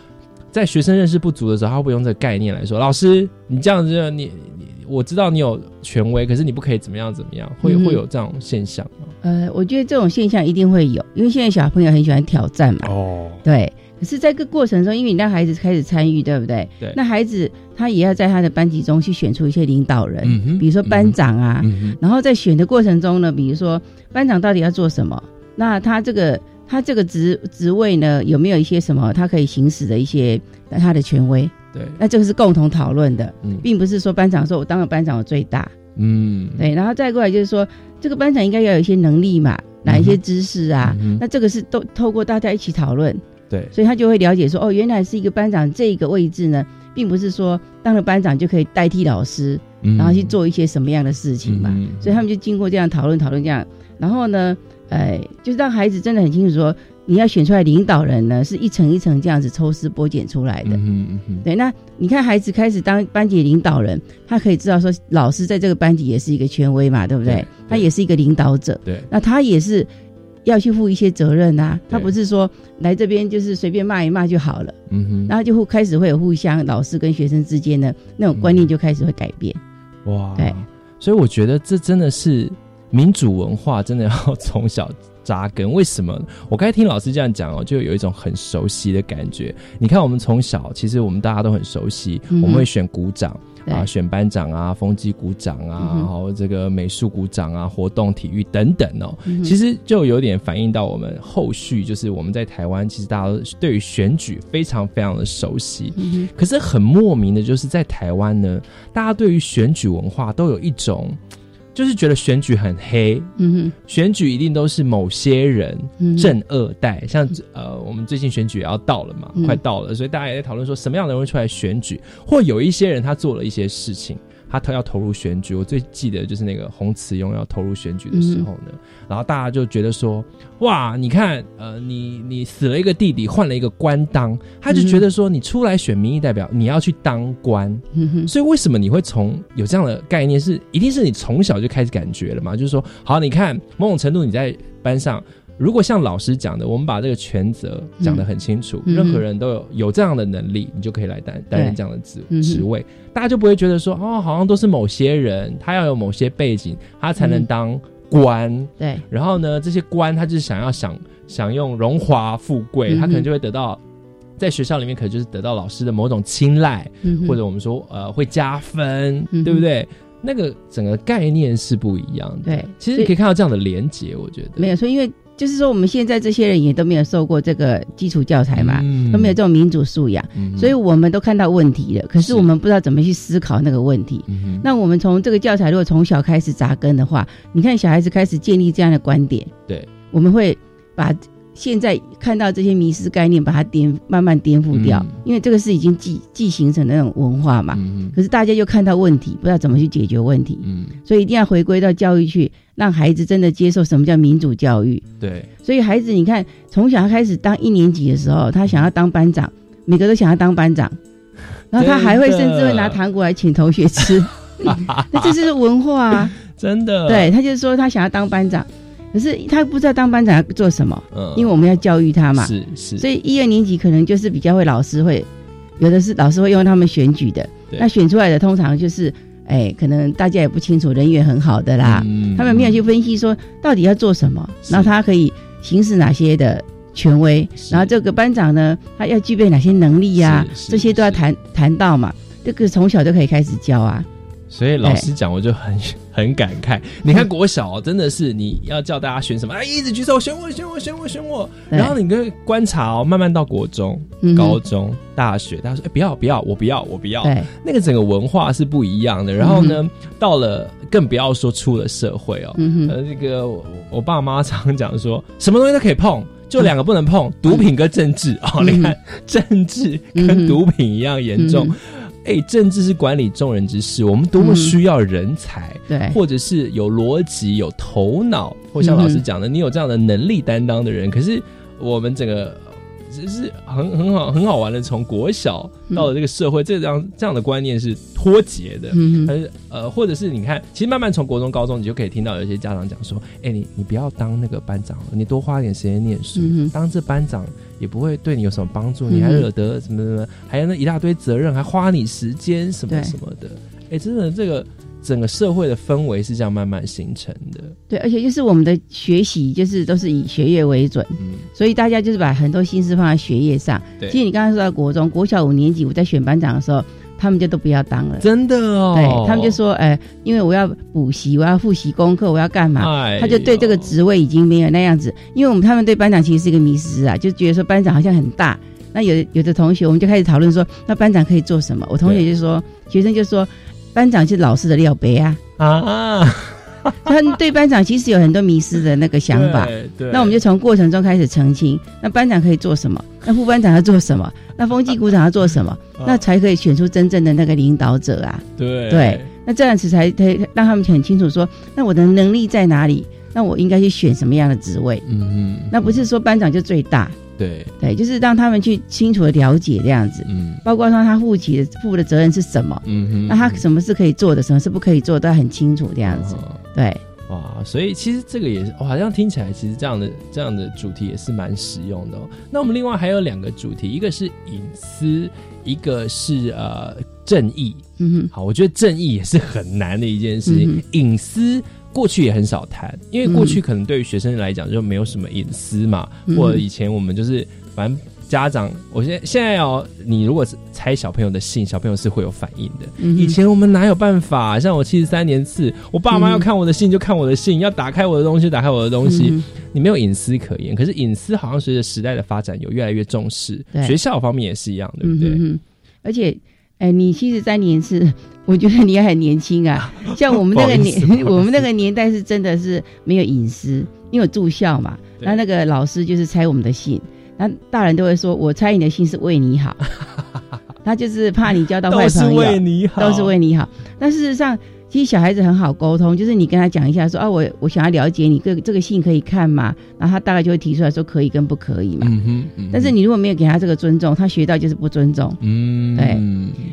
A: 在学生认识不足的时候，他会不会用这个概念来说，老师，你这样子，你你我知道你有权威，可是你不可以怎么样怎么样，会、
C: 嗯
A: 会有这种现象吗？
C: 呃，我觉得这种现象一定会有，因为现在小朋友很喜欢挑战嘛。
A: 哦，
C: 对。可是，在这个过程中，因为你让孩子开始参与，对不对？
A: 对
C: 那孩子他也要在他的班级中去选出一些领导人，
A: 嗯哼
C: 比如说班长啊。
A: 嗯哼
C: 然后在选的过程中呢，比如说班长到底要做什么？那他这个他这个职职位呢，有没有一些什么他可以行使的一些他的权威？
A: 对，
C: 那这个是共同讨论的，
A: 嗯
C: 并不是说班长说我当了班长我最大。
A: 嗯，
C: 对，然后再过来就是说，这个班长应该要有一些能力嘛，哪一些知识啊？
A: 嗯
C: 那这个是都透过大家一起讨论，
A: 对，
C: 所以他就会了解说，哦，原来是一个班长这个位置呢，并不是说当了班长就可以代替老师，
A: 嗯。
C: 然后去做一些什么样的事情嘛。
A: 嗯
C: 所以他们就经过这样讨论讨论这样，然后呢，呃，就是让孩子真的很清楚说，你要选出来领导人呢，是一层一层这样子抽丝剥茧出来的。
A: 嗯哼嗯
C: 对，那你看孩子开始当班级领导人，他可以知道说，老师在这个班级也是一个权威嘛，对不对？
A: 对。
C: 他也是一个领导者，
A: 对，
C: 那他也是要去负一些责任啊。他不是说来这边就是随便骂一骂就好了，
A: 嗯哼，
C: 然后就会开始会有互相老师跟学生之间的那种观念就开始会改变。
A: 哇，
C: 对，
A: 所以我觉得这真的是民主文化，真的要从小扎根。为什么？我刚才听老师这样讲哦，就有一种很熟悉的感觉。你看，我们从小其实我们大家都很熟悉，
C: 嗯
A: 我们会选鼓掌。啊，选班长啊，风纪鼓掌啊，
C: 嗯
A: 然后这个美术鼓掌啊，活动体育等等哦，
C: 嗯
A: 其实就有点反映到我们后续，就是我们在台湾，其实大家都对于选举非常非常的熟悉。
C: 嗯
A: 可是很莫名的，就是在台湾呢，大家对于选举文化都有一种，就是觉得选举很黑，
C: 嗯哼，
A: 选举一定都是某些人
C: 嗯
A: 正二代，像呃，我们最近选举也要到了他投要投入选举，我最记得就是那个洪慈庸要投入选举的时候呢，然后大家就觉得说，哇，你看，呃，你你死了一个弟弟，换了一个官当，他就觉得说，你出来选民意代表，你要去当官，所以为什么你会从有这样的概念是，一定是你从小就开始感觉了嘛？就是说，好，你看某种程度你在班上，如果像老师讲的，我们把这个权责讲得很清楚，
C: 嗯
A: 任何人都有有这样的能力，你就可以来担担任这样的职职位，大家就不会觉得说，哦，好像都是某些人，他要有某些背景，他才能
C: 嗯
A: 当官。
C: 对，
A: 然后呢，这些官他就是想要享享用荣华富贵，他可能就会得到。在学校里面，可能就是得到老师的某种青睐，
C: 嗯
A: 或者我们说呃会加分，
C: 嗯
A: 对不对？那个整个概念是不一样的。
C: 对，
A: 其实你可以看到这样的连结，我觉得
C: 没有说，因为就是说我们现在这些人也都没有受过这个基础教材嘛，
A: 嗯。
C: 都没有这种民主素养，
A: 嗯。
C: 所以我们都看到问题了，可是
A: 是。
C: 我们不知道怎么去思考那个问题。
A: 嗯
C: 那我们从这个教材如果从小开始扎根的话，你看小孩子开始建立这样的观点，
A: 对，
C: 我们会把现在看到这些迷失概念，把它颠慢慢颠覆掉，
A: 嗯。
C: 因为这个是已经既既形成的那种文化嘛。
A: 嗯
C: 可是大家又看到问题，不知道怎么去解决问题，
A: 嗯，
C: 所以一定要回归到教育去，让孩子真的接受什么叫民主教育。
A: 对，
C: 所以孩子，你看从小他开始当一年级的时候，他想要当班长，每个都想要当班长，然后他还会甚至会拿糖果来请同学吃，那这就是文化啊。
A: 真的，
C: 对他就是说他想要当班长，可是他不知道当班长要做什么，
A: 嗯
C: 因为我们要教育他嘛。
A: 是是，
C: 所以一二年级可能就是比较会老师会，有的是老师会用他们选举的，那选出来的通常就是。哎，可能大家也不清楚，人缘很好的啦，
A: 嗯
C: 他们没有去分析说到底要做什么，然后他可以行使哪些的权威，然后这个班长呢，他要具备哪些能力呀、这些都要谈谈到嘛。这个从小就可以开始教啊。
A: 所以老师讲，我就很 很感慨。你看国小真的是你要叫大家选什么，哎，一直举手选我，选我，选我，选我。然后你跟观察哦，慢慢到国中、高中、大学，大家说，哎，不要，不要，我不要，我不要。那个整个文化是不一样的。然后呢，到了更不要说出了社会哦，呃，那个我爸妈常讲说，什么东西都可以碰，就两个不能碰，毒品跟政治哦。你看，政治跟毒品一样严重。哎，政治是管理众人之事，我们多么需要人才，
C: 对，
A: 或者是有逻辑、有头脑，或像老师讲的，你有这样的能力担当的人。可是我们整个。只是很很好很好玩的，从国小到了这个社会，这样这样的观念是脱节的。嗯，是呃，或者是你看，其实慢慢从国中、高中，你就可以听到有些家长讲说：“哎，你你不要当那个班长了，你多花点时间念书。当这班长也不会对你有什么帮助，你还惹得什么什么，还有那一大堆责任，还花你时间什么什么的。哎，真的这个。”整个社会的氛围是这样慢慢形成的。
C: 对，而且就是我们的学习，就是都是以学业为准，嗯，所以大家就是把很多心思放在学业上。
A: 对，
C: 其实你刚才说到国中、国小五年级，我在选班长的时候，他们就都不要当了。
A: 真的哦。
C: 对他们就说：“哎，因为我要补习，我要复习功课，我要干嘛？”他就对这个职位已经没有那样子。因为我们他们对班长其实是一个迷失啊，就觉得说班长好像很大。那有有的同学，我们就开始讨论说，那班长可以做什么？我同学就说，学生就说。班长是老师的料杯啊啊！他对班长其实有很多迷失的那个想法。
A: 对，
C: 那我们就从过程中开始澄清。那班长可以做什么？那副班长要做什么？那风纪股长要做什么？那才可以选出真正的那个领导者啊！
A: 对
C: 对，那这样子才才让他们很清楚说，那我的能力在哪里？那我应该去选什么样的职位？嗯嗯，那不是说班长就最大。
A: 对
C: 对，就是让他们去清楚的了解这样子，嗯，包括说他负起的负的责任是什么，嗯哼，那他什么是可以做的，什么是不可以做，都要很清楚这样子，对，
A: 哇，所以其实这个也是，好像听起来其实这样的这样的主题也是蛮实用的。那我们另外还有两个主题，一个是隐私，一个是呃正义，嗯哼，好，我觉得正义也是很难的一件事情，隐私。过去也很少谈，因为过去可能对于学生来讲就没有什么隐私嘛，或者以前我们就是反正家长，我现在现在哦，你如果是猜小朋友的信，小朋友是会有反应的。以前我们哪有办法？像我七十三年次，我爸妈要看我的信就看我的信，要打开我的东西打开我的东西，你没有隐私可言。可是隐私好像随着时代的发展有越来越重视，学校方面也是一样，对不对？
C: 而且。哎，你七十三年是，我觉得你也很年轻啊。像我们那个年，我们那个年代是真的是没有隐私，因为住校嘛。那那个老师就是猜我们的信，那大人都会说，我猜你的信是为你好。他就是怕你交到坏朋友，
A: 都是为你好，
C: 都是为你好。但事实上。其实小孩子很好沟通，就是你跟他讲一下，说啊，我我想要了解你这这个信可以看吗？然后他大概就会提出来说可以跟不可以嘛。嗯哼。但是你如果没有给他这个尊重，他学到就是不尊重。嗯。对。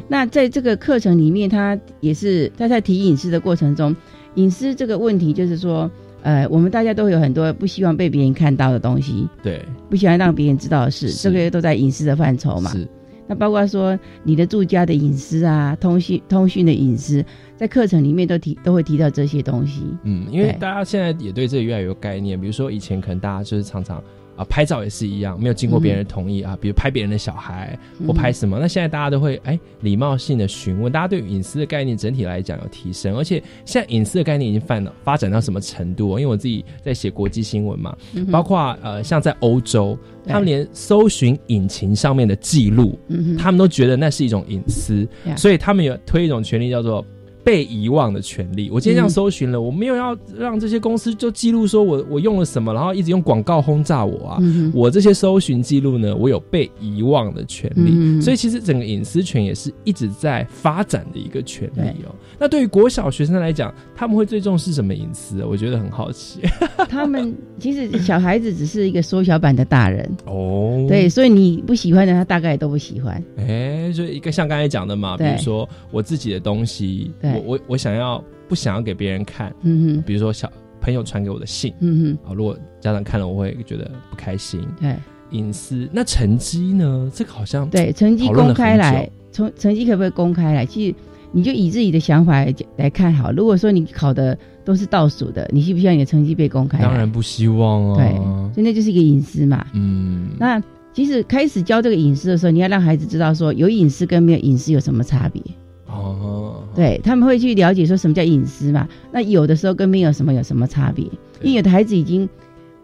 C: 那在这个课程里面，他也是他在提隐私的过程中，隐私这个问题就是说，呃，我们大家都有很多不希望被别人看到的东西。
A: 对。
C: 不喜欢让别人知道的事，这个都在隐私的范畴嘛。
A: 是。
C: 那包括说你的住家的隐私啊，通讯通讯的隐私。在课程里面都提都会提到这些东西，
A: 嗯，因为大家现在也对这个越来越有概念。比如说以前可能大家就是常常啊拍照也是一样，没有经过别人的同意啊，比如拍别人的小孩或拍什么。那现在大家都会哎礼貌性的询问，大家对隐私的概念整体来讲有提升，而且现在隐私的概念已经发发展到什么程度？因为我自己在写国际新闻嘛，包括呃像在欧洲，他们连搜寻引擎上面的记录，他们都觉得那是一种隐私，所以他们有推一种权利叫做。被遗忘的权利，我今天这样搜寻了，我没有要让这些公司就记录说我我用了什么，然后一直用广告轰炸我啊！我这些搜寻记录呢，我有被遗忘的权利，所以其实整个隐私权也是一直在发展的一个权利哦。那对于国小学生来讲，他们会最重视什么隐私？我觉得很好奇。
C: 他们其实小孩子只是一个缩小版的大人 哦，对，所以你不喜欢的，他大概都不喜欢。
A: 哎，所以一个像刚才讲的嘛，比如说我自己的东西，对。我我想要不想要给别人看？嗯哼，比如说小朋友传给我的信，嗯哼，啊，如果家长看了，我会觉得不开心。
C: 对，
A: 隐私。那成绩呢？这个好像
C: 对成绩公开来，从成绩可不可以公开来？其实你就以自己的想法来来看好。如果说你考的都是倒数的，你希不希望你的成绩被公开？
A: 当然不希望啊。
C: 对，所以那就是一个隐私嘛。嗯，那其实开始教这个隐私的时候，你要让孩子知道说，有隐私跟没有隐私有什么差别。
A: 哦，
C: 对他们会去了解说什么叫隐私嘛？那有的时候跟没有什么有什么差别？因为有的孩子已经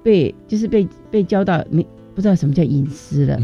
C: 被就是被被教到没不知道什么叫隐私了，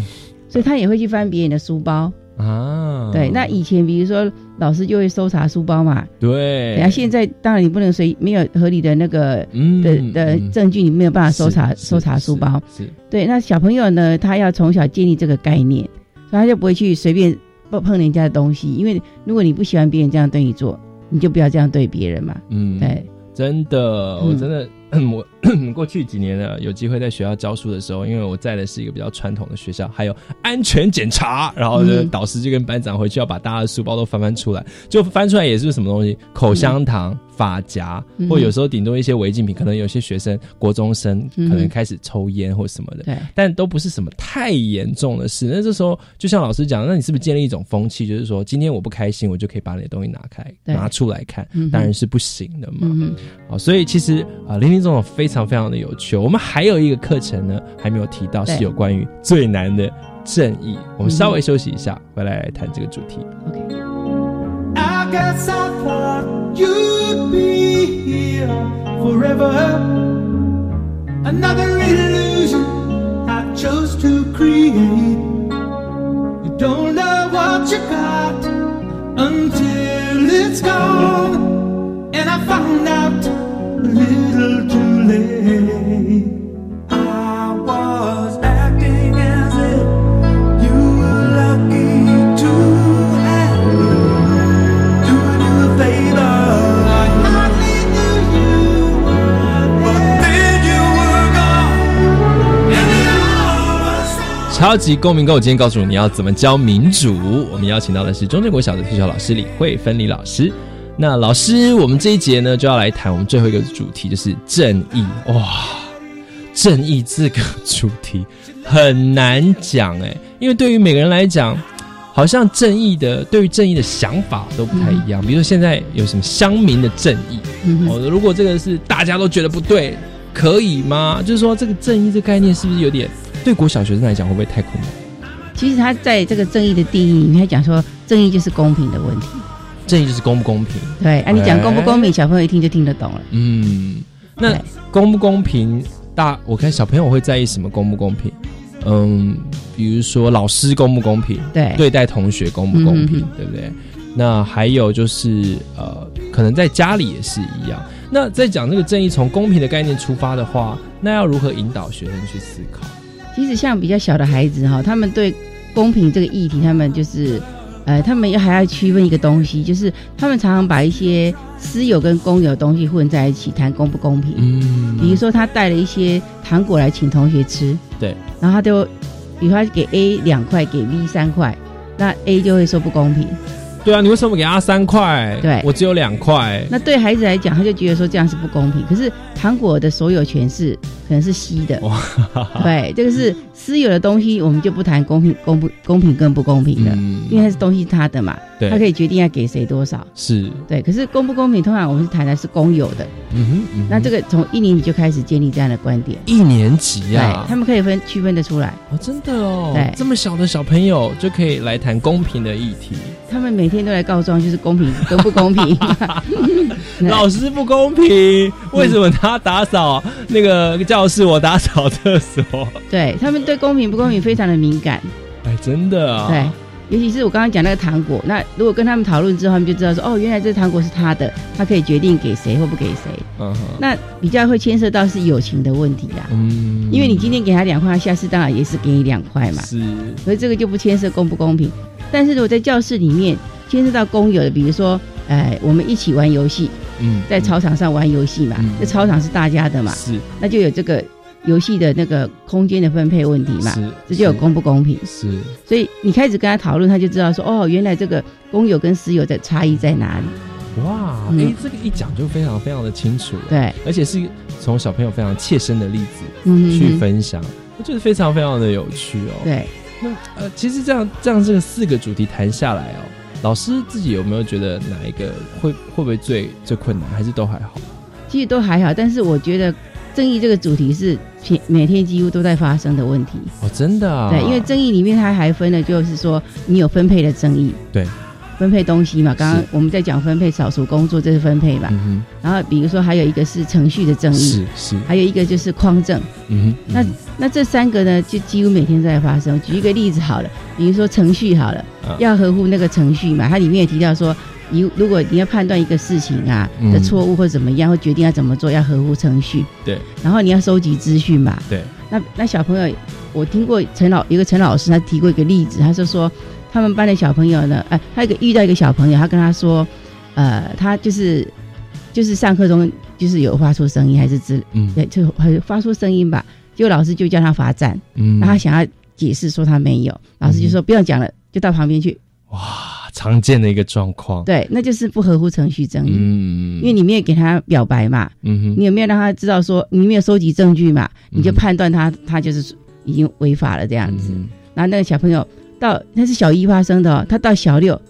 C: 所以他也会去翻别人的书包。
A: 啊，
C: 对，那以前比如说老师就会搜查书包嘛，
A: 对，
C: 然后现在当然你不能随没有合理的那个
A: 嗯
C: 的的证据，你没有办法搜查搜查书包。
A: 是
C: 对，那小朋友呢，他要从小建立这个概念，所以他就不会去随便碰碰人家的东西，因为如果你不喜欢别人这样对你做，你就不要这样对别人嘛。
A: 嗯，
C: 对，
A: 真的，我
C: 嗯
A: 真的，我 过去几年呢，有机会在学校教书的时候，因为我在的是一个比较传统的学校，还有安全检查，然后呢，
C: 嗯。
A: 导师就跟班长回去要把大家的书包都翻翻出来，就翻出来也是什么东西，口香糖、发夹，
C: 嗯。
A: 或有时候顶多一些违禁品，可能有些学生国中生
C: 嗯
A: 可能开始抽烟或什么的，
C: 对，
A: 但都不是什么太严重的事。那这时候就像老师讲，那你是不是建立一种风气，就是说今天我不开心，我就可以把你的东西拿开拿出来看当然是不行的嘛。
C: 嗯
A: 好，所以其实啊，林林总总非常非常的有趣哦。我们还有一个课程呢，还没有提到，
C: 对
A: 是有关于最难的正义。我们稍微
C: 嗯
A: 休息一下，回来来谈这个主题。
L: I guess I thought you'd be here forever. Another illusion I chose to create. You don't know what you got until it's gone. And I found out a little too
A: 超级公民课，我今天告诉你，要怎么教民主。我们邀请到的是中正国小的退休老师李慧芬李老师。那老师，我们这一节呢就要来谈我们最后一个主题，就是正义。哇，正义这个主题很难讲哎，因为对于每个人来讲，好像正义的对于正义的想法都不太一样。比如说现在有什么乡民的正义，
C: 嗯
A: 哦，如果这个是大家都觉得不对，可以吗？就是说这个正义这概念是不是有点对国小学生来讲会不会太困难？
C: 其实他在这个正义的定义里面，他讲说正义就是公平的问题。
A: 正义就是公不公平？
C: 对，啊，你讲公不公
A: 哎
C: 平，小朋友一听就听得懂了。
A: 嗯，那公不公平？大我看小朋友会在意什么公不公平？嗯，比如说老师公不公平，
C: 对
A: 对待同学公不公平，对不对？那还有就是呃，可能在家里也是一样。那在讲这个正义从公平的概念出发的话，那要如何引导学生去思考？
C: 其实像比较小的孩子哈，他们对公平这个议题，他们就是，呃，他们要还要区分一个东西，就是他们常常把一些私有跟公有的东西混在一起谈公不公平。
A: 嗯
C: 比如说他带了一些糖果来请同学吃，
A: 对，
C: 然后他就，比如他给 A 两块，给 B 三块，那 A 就会说不公平。
A: 对啊，你为什么给他三块？
C: 对
A: 我只有两块。
C: 那对孩子来讲，他就觉得说这样是不公平。可是糖果的所有权是可能是稀的，对，这个是私有的东西，我们就不谈公平、公不公平跟不公平的，因为它是东西他的嘛，他可以决定要给谁多少。
A: 是，
C: 对，可是公不公平，通常我们是谈的是公有的。
A: 嗯哼，嗯哼
C: 那这个从一年级就开始建立这样的观点，
A: 一年级啊
C: 对，他们可以分区分得出来。
A: 哦，真的哦，
C: 对
A: 这么小的小朋友就可以来谈公平的议题。
C: 他们每天都来告状，就是公平跟不公平。
A: 老师不公平，为什么他打扫那个教室，我打扫厕所？
C: 对他们对公平不公平非常的敏感。
A: 哎，真的啊，
C: 对，尤其是我刚刚讲那个糖果，那如果跟他们讨论之后，他们就知道说，哦，原来这糖果是他的，他可以决定给谁或不给谁。
A: 嗯哼，
C: 那比较会牵涉到是友情的问题啦，
A: 嗯，
C: 因为你今天给他两块，下次当然也是给你两块嘛，
A: 是，
C: 所以这个就不牵涉公不公平。但是如果在教室里面牵涉到公有的，比如说，呃，我们一起玩游戏，
A: 嗯，
C: 在操场上玩游戏嘛，这操场是大家的嘛，
A: 是，
C: 那就有这个游戏的那个空间的分配问题嘛
A: 是，
C: 这就有公不公平。
A: 是，
C: 所以你开始跟他讨论，他就知道说，哦，原来这个公有跟私有的差异在哪里。
A: 哇，哎、
C: 嗯
A: 这个一讲就非常非常的清楚了，
C: 对，
A: 而且是从小朋友非常切身的例子
C: 嗯
A: 去分享，我觉得非常非常的有趣哦。
C: 对，
A: 那呃，其实这样这样这个四个主题谈下来哦，老师自己有没有觉得哪一个会会不会最最困难，还是都还好？
C: 其实都还好，但是我觉得正义这个主题是每每天几乎都在发生的问题。
A: 哦，真的啊？
C: 对，因为正义里面它还分了，就是说你有分配的正义，
A: 对，
C: 分配东西嘛，刚刚我们在讲分配少数工作，这是分配嘛。
A: 嗯
C: 然后比如说还有一个是程序的正，义，
A: 是是，
C: 还有一个就是匡正。
A: 嗯哼，
C: 那那这三个呢，就几乎每天都在发生。举一个例子好了，比如说程序好了，
A: 啊
C: 要合乎那个程序嘛，它里面也提到说，你如果你要判断一个事情啊
A: 嗯
C: 的错误或怎么样，或决定要怎么做，要合乎程序。
A: 对
C: 然后你要收集资讯嘛。
A: 对，
C: 那那小朋友，我听过陈老有一个陈老师，他提过一个例子，他就说他们班的小朋友呢，哎、他有个遇到一个小朋友，他跟他说，呃，他就是就是上课中就是有发出声音，还是之
A: 嗯
C: 对，就还发出声音吧，结果老师就叫他罚站，
A: 嗯
C: 那他想要解释说他没有，老师就说不要讲了，就到旁边去。
A: 哇常见的一个状况。
C: 对，那就是不合乎程序正义，
A: 嗯
C: 因为你没有给他表白嘛，
A: 嗯哼，
C: 你有没有让他知道说你没有收集证据嘛，你就判断他他就是已经违法了这样子。
A: 嗯
C: 然后那个小朋友到那是小一发生的、哦，他到小六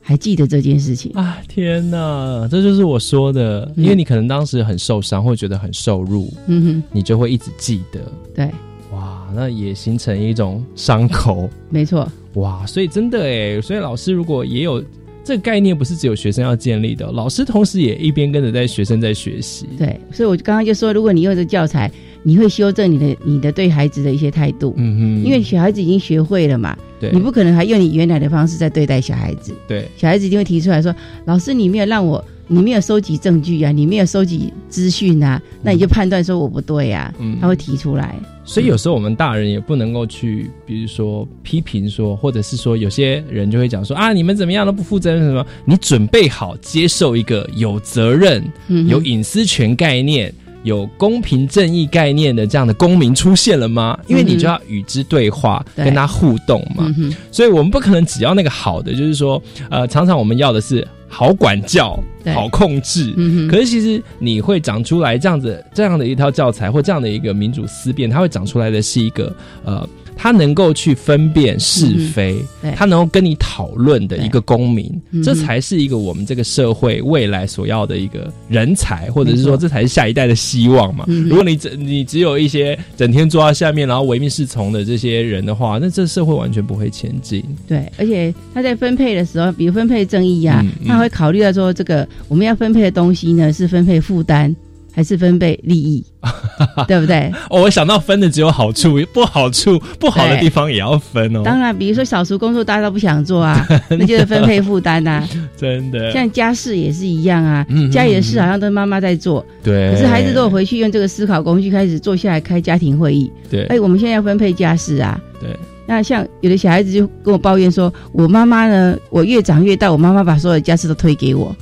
C: 还记得这件事情。
A: 啊，天哪，这就是我说的，因为你可能当时很受伤，或觉得很受辱，
C: 嗯哼
A: 你就会一直记得。
C: 对，
A: 哇，那也形成一种伤口。
C: 没错，
A: 哇，所以真的哎，所以老师如果也有这个概念，不是只有学生要建立的，老师同时也一边跟着在学生在学习。
C: 对，所以我刚刚就说，如果你用这教材，你会修正你的你的对孩子的一些态度，
A: 嗯哼，
C: 因为小孩子已经学会了嘛，
A: 对
C: 你不可能还用你原来的方式在对待小孩子。
A: 对
C: 小孩子一定会提出来说：“老师，你没有让我，你没有收集证据啊，你没有收集资讯啊，那你就判断说我不对啊。
A: 嗯
C: 他会提出来。
A: 所以有时候我们大人也不能够去，比如说批评说，或者是说有些人就会讲说啊，你们怎么样都不负责任什么？你准备好接受一个有责任、
C: 嗯
A: 有隐私权概念、有公平正义概念的这样的公民出现了吗？因为你就要与之对话，
C: 对
A: 跟他互动嘛。
C: 嗯，
A: 所以我们不可能只要那个好的，就是说，呃，常常我们要的是好管教、好控制。可是其实你会长出来这样子这样的一套教材或这样的一个民主思辨，它会长出来的是一个呃，他能够去分辨是非，
C: 嗯
A: 他能够跟你讨论的一个公民，这才是一个我们这个社会未来所要的一个人才，或者是说这才是下一代的希望嘛。如果你只你只有一些整天坐在下面然后唯命是从的这些人的话，那这社会完全不会前进。
C: 对，而且他在分配的时候，比如分配正义呀、
A: 嗯嗯。
C: 他会考虑到说，这个我们要分配的东西呢，是分配负担还是分配利益，对不对？
A: 哦，我想到分的只有好处，不好处不好的地方也要分哦。
C: 当然，比如说扫除工作大家都不想做啊，那就是分配负担呐、
A: 真的，
C: 像家事也是一样啊，家里的事好像都是妈妈在做，
A: 对，
C: 可是孩子都有回去用这个思考工具开始坐下来开家庭会议。
A: 对，
C: 哎，我们现在要分配家事啊。
A: 对，
C: 那像有的小孩子就跟我抱怨说，我妈妈呢，我越长越大，我妈妈把所有的家事都推给我，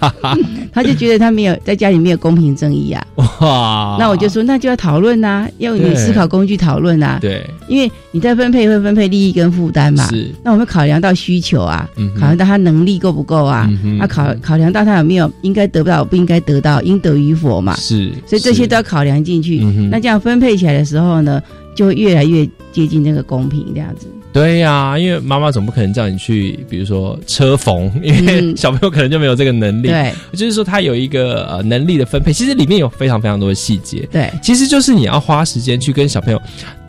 C: 他就觉得他没有在家里没有公平正义啊。
A: 哇，
C: 那我就说，那就要讨论呐，要用你思考工具讨论呐。
A: 对，
C: 因为你在分配会分配利益跟负担嘛。
A: 是，
C: 那我们考量到需求啊，
A: 嗯
C: 考量到他能力够不够啊，
A: 嗯哼
C: 啊考考量到他有没有应该得不到不应该得到，应得与否嘛。
A: 是，
C: 所以这些都要考量进去。
A: 嗯哼
C: 那这样分配起来的时候呢，就会越来越接近那个公平这样子。
A: 对呀、因为妈妈总不可能叫你去，比如说车缝，因为
C: 嗯
A: 小朋友可能就没有这个能力。
C: 对，
A: 就是说他有一个呃能力的分配，其实里面有非常非常多的细节。
C: 对，
A: 其实就是你要花时间去跟小朋友。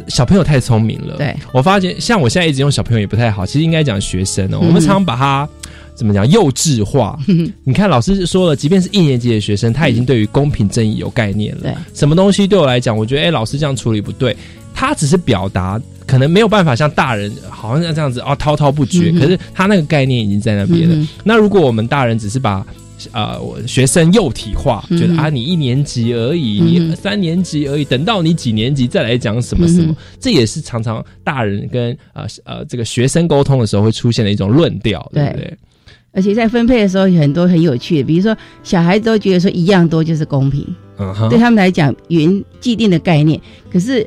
A: 小朋友太聪明了，
C: 对
A: 我发现，像我现在一直用小朋友也不太好，其实应该讲学生哦，
C: 嗯
A: 我们常常把他怎么讲幼稚化。你看，老师说了，即便是一年级的学生，他已经对于公平正义有概念了。
C: 对，
A: 什么东西对我来讲，我觉得哎，老师这样处理不对，他只是表达，可能没有办法像大人好像这样子啊滔滔不绝，
C: 嗯
A: 可是他那个概念已经在那边了。
C: 嗯
A: 那如果我们大人只是把呃，我学生幼体化，
C: 嗯
A: 觉得啊，你一年级而已，你
C: 嗯
A: 三年级而已，等到你几年级再来讲什么什么
C: 嗯，
A: 这也是常常大人跟呃呃这个学生沟通的时候会出现的一种论调，对不
C: 对？
A: 对？
C: 而且在分配的时候有很多很有趣的，比如说小孩子都觉得说一样多就是公平，
A: 嗯哼，
C: 对他们来讲云既定的概念。可是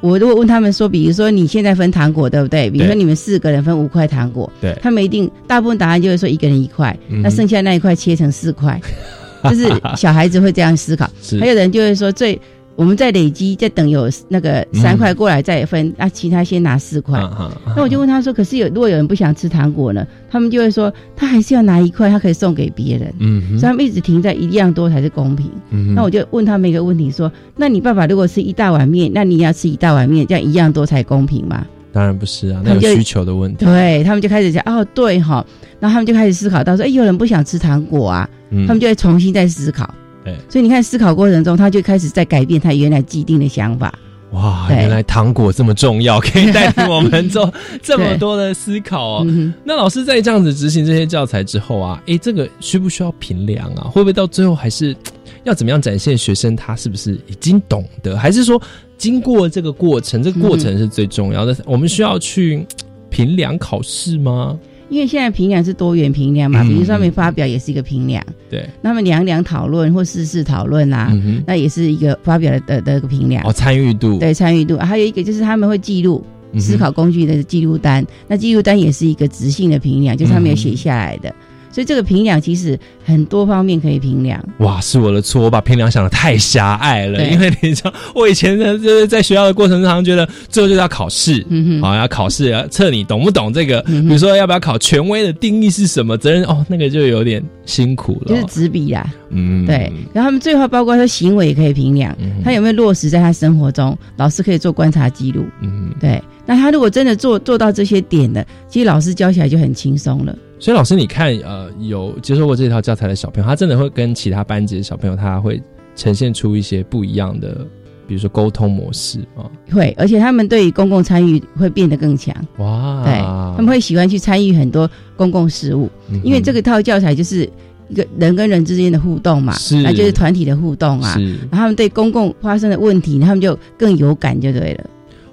C: 我如果问他们说，比如说你现在分糖果对不对？比如说你们四个人分五块糖果，
A: 对
C: 他们一定大部分答案就会说一个人一块，
A: 嗯
C: 那剩下那一块切成四块，就是小孩子会这样思考。还有人就会说最。我们再累积，再等有那个三块过来再分，那、其他先拿四块。
A: 嗯
C: 那我就问他说：“可是有如果有人不想吃糖果呢？”他们就会说：“他还是要拿一块，他可以送给别人。”
A: 嗯
C: 所以他们一直停在一样多才是公平。
A: 嗯
C: 那我就问他们一个问题说：“那你爸爸如果吃一大碗面，那你也要吃一大碗面，这样一样多才公平吗？”
A: 当然不是啊，那有需求的问题。
C: 对他们就开始讲哦，对哈，然后他们就开始思考到说，哎，有人不想吃糖果啊，
A: 嗯
C: 他们就会重新再思考。
A: 对，
C: 所以你看思考过程中，他就开始在改变他原来既定的想法。
A: 哇，原来糖果这么重要，可以带领我们做 这么多的思考哦。
C: 嗯
A: 那老师在这样子执行这些教材之后啊，诶，这个需不需要评量啊？会不会到最后还是要怎么样展现学生他是不是已经懂得，还是说经过这个过程，这个过程是最重要的？我们需要去评量考试吗？
C: 因为现在评量是多元评量嘛，
A: 嗯
C: 比如上面发表也是一个评量，
A: 对，
C: 那么两两讨论或四四讨论啊，
A: 嗯
C: 那也是一个发表的的的一个评量。
A: 哦，参与度，
C: 对参与度，还有一个就是他们会记录思考工具的记录单，那记录单也是一个直性的评量，就是他们有写下来的。所以这个评量其实很多方面可以评量。
A: 哇，是我的错，我把评量想的太狭隘了。
C: 对
A: 因为你知道，我以前呢，就是在学校的过程中，常常觉得最后就是要考试，
C: 嗯
A: 好、要考试，要测你懂不懂这个。
C: 嗯
A: 比如说，要不要考权威的定义是什么？责任哦，那个就有点辛苦了。
C: 就是纸笔啦，
A: 嗯，
C: 对。然后他们最后包括说行为也可以评量，他有没有落实在他生活中，老师可以做观察记录。
A: 嗯，
C: 对。那他如果真的做做到这些点的，其实老师教起来就很轻松了。
A: 所以老师，你看，呃，有接受过这套教材的小朋友，他真的会跟其他班级的小朋友，他会呈现出一些不一样的，比如说沟通模式啊。
C: 会，而且他们对于公共参与会变得更强。
A: 哇，
C: 对，他们会喜欢去参与很多公共事务，
A: 嗯
C: 因为这个套教材就是一个人跟人之间的互动嘛，
A: 是
C: 那就是团体的互动啊。
A: 是
C: 然后他们对公共发生的问题，他们就更有感，就对了。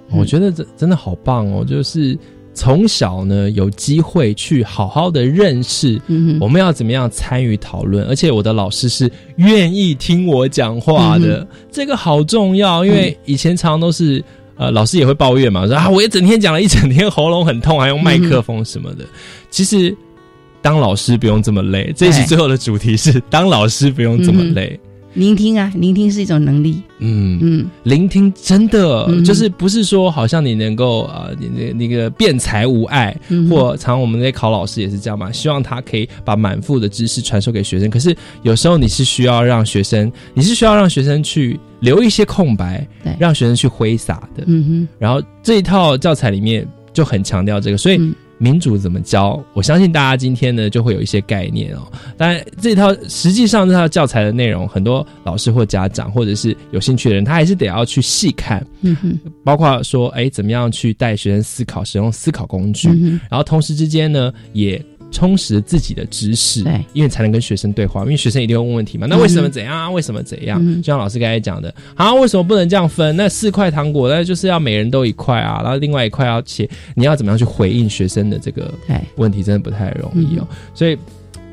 A: 我觉得这真的好棒哦，就是从小呢有机会去好好的认识，
C: 嗯
A: 我们要怎么样参与讨论，而且我的老师是愿意听我讲话的，
C: 嗯
A: 这个好重要，因为以前常常都是。呃，老师也会抱怨嘛，说啊，我一整天讲了一整天，喉咙很痛，还用麦克风什么的。其实当老师不用这么累。这一集最后的主题是当老师不用这么累。
C: 聆听啊，聆听是一种能力。
A: 嗯
C: 嗯，
A: 聆听真的、
C: 嗯
A: 就是不是说好像你能够呃，你那那个辩才无碍，
C: 嗯
A: 或常常我们那些考老师也是这样嘛，希望他可以把满腹的知识传授给学生。可是有时候你是需要让学生，你是需要让学生去留一些空白，
C: 对
A: 让学生去挥洒的。
C: 嗯哼
A: 然后这一套教材里面就很强调这个，所以民主怎么教，我相信大家今天呢就会有一些概念哦。当然，这套实际上这套教材的内容，很多老师或家长或者是有兴趣的人，他还是得要去细看，
C: 嗯哼，
A: 包括说，哎，怎么样去带学生思考，使用思考工具，
C: 嗯
A: 然后同时之间呢也。充实自己的知识，
C: 对，
A: 因为才能跟学生对话，因为学生一定会问问题嘛。那为什么怎样啊？为什么怎样？
C: 嗯
A: 就像老师刚才讲的，啊，为什么不能这样分？那四块糖果，那就是要每人都一块啊，然后另外一块要切，你要怎么样去回应学生的这个
C: 对
A: 问题，真的不太容易哦。
C: 嗯
A: 所以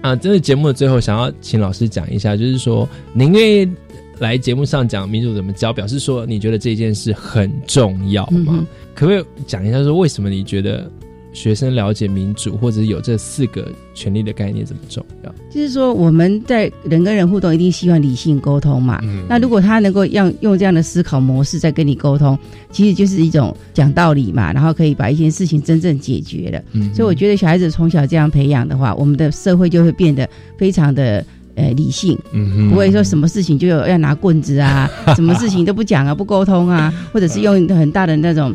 A: 啊，真的节目的最后，想要请老师讲一下，就是说，您愿意来节目上讲民主怎么教，表示说你觉得这件事很重要吗？
C: 嗯
A: 可不可以讲一下，说为什么你觉得学生了解民主，或者是有这四个权利的概念这么重要？
C: 就是说我们在人跟人互动，一定希望理性沟通嘛。
A: 嗯
C: 那如果他能够用用这样的思考模式在跟你沟通，其实就是一种讲道理嘛，然后可以把一件事情真正解决了。
A: 嗯
C: 所以我觉得小孩子从小这样培养的话，我们的社会就会变得非常的。呃，理性，
A: 嗯
C: 不会说什么事情就要拿棍子啊，什么事情都不讲啊，不沟通啊，或者是用很大的那种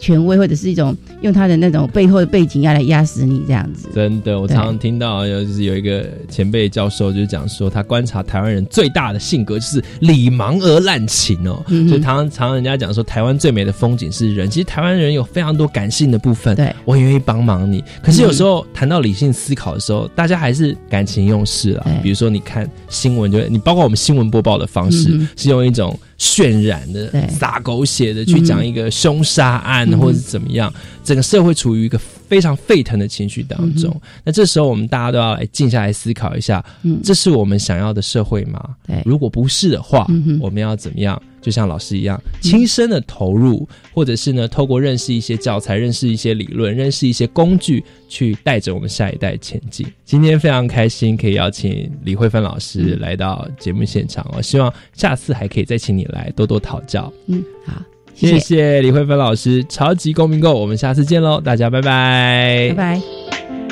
C: 权威，或者是一种用他的那种背后的背景要来压死你这样子。
A: 真的，我常常听到有就是有一个前辈教授就是讲说，他观察台湾人最大的性格就是理盲而滥情哦。
C: 嗯哼
A: 就常常常人家讲说，台湾最美的风景是人。其实台湾人有非常多感性的部分，
C: 对
A: 我也愿意帮忙你。可是有时候谈到理性思考的时候，大家还是感情用事啊。比如说，你看新闻，就你包括我们新闻播报的方式，
C: 嗯
A: 是用一种渲染的、撒狗血的去讲一个凶杀案，
C: 嗯。
A: 或者怎么样，整个社会处于一个非常沸腾的情绪当中。
C: 嗯
A: 那这时候，我们大家都要来静下来思考一下，
C: 嗯
A: 这是我们想要的社会吗？
C: 对
A: 如果不是的话，
C: 嗯
A: 我们要怎么样？就像老师一样，亲身的投入，或者是呢，透过认识一些教材、认识一些理论、认识一些工具，去带着我们下一代前进。今天非常开心，可以邀请李慧芬老师来到节目现场我，希望下次还可以再请你来多多讨教。
C: 嗯，好，
A: 谢谢李慧芬老师，超级公民购，我们下次见喽，大家拜拜，
C: 拜拜。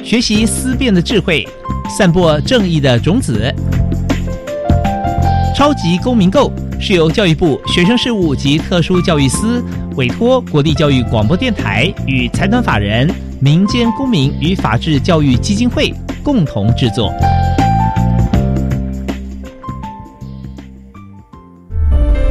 B: 学习思辨的智慧，散播正义的种子。超级公民购是由教育部学生事务及特殊教育司委托国立教育广播电台与财团法人民间公民与法治教育基金会共同制作。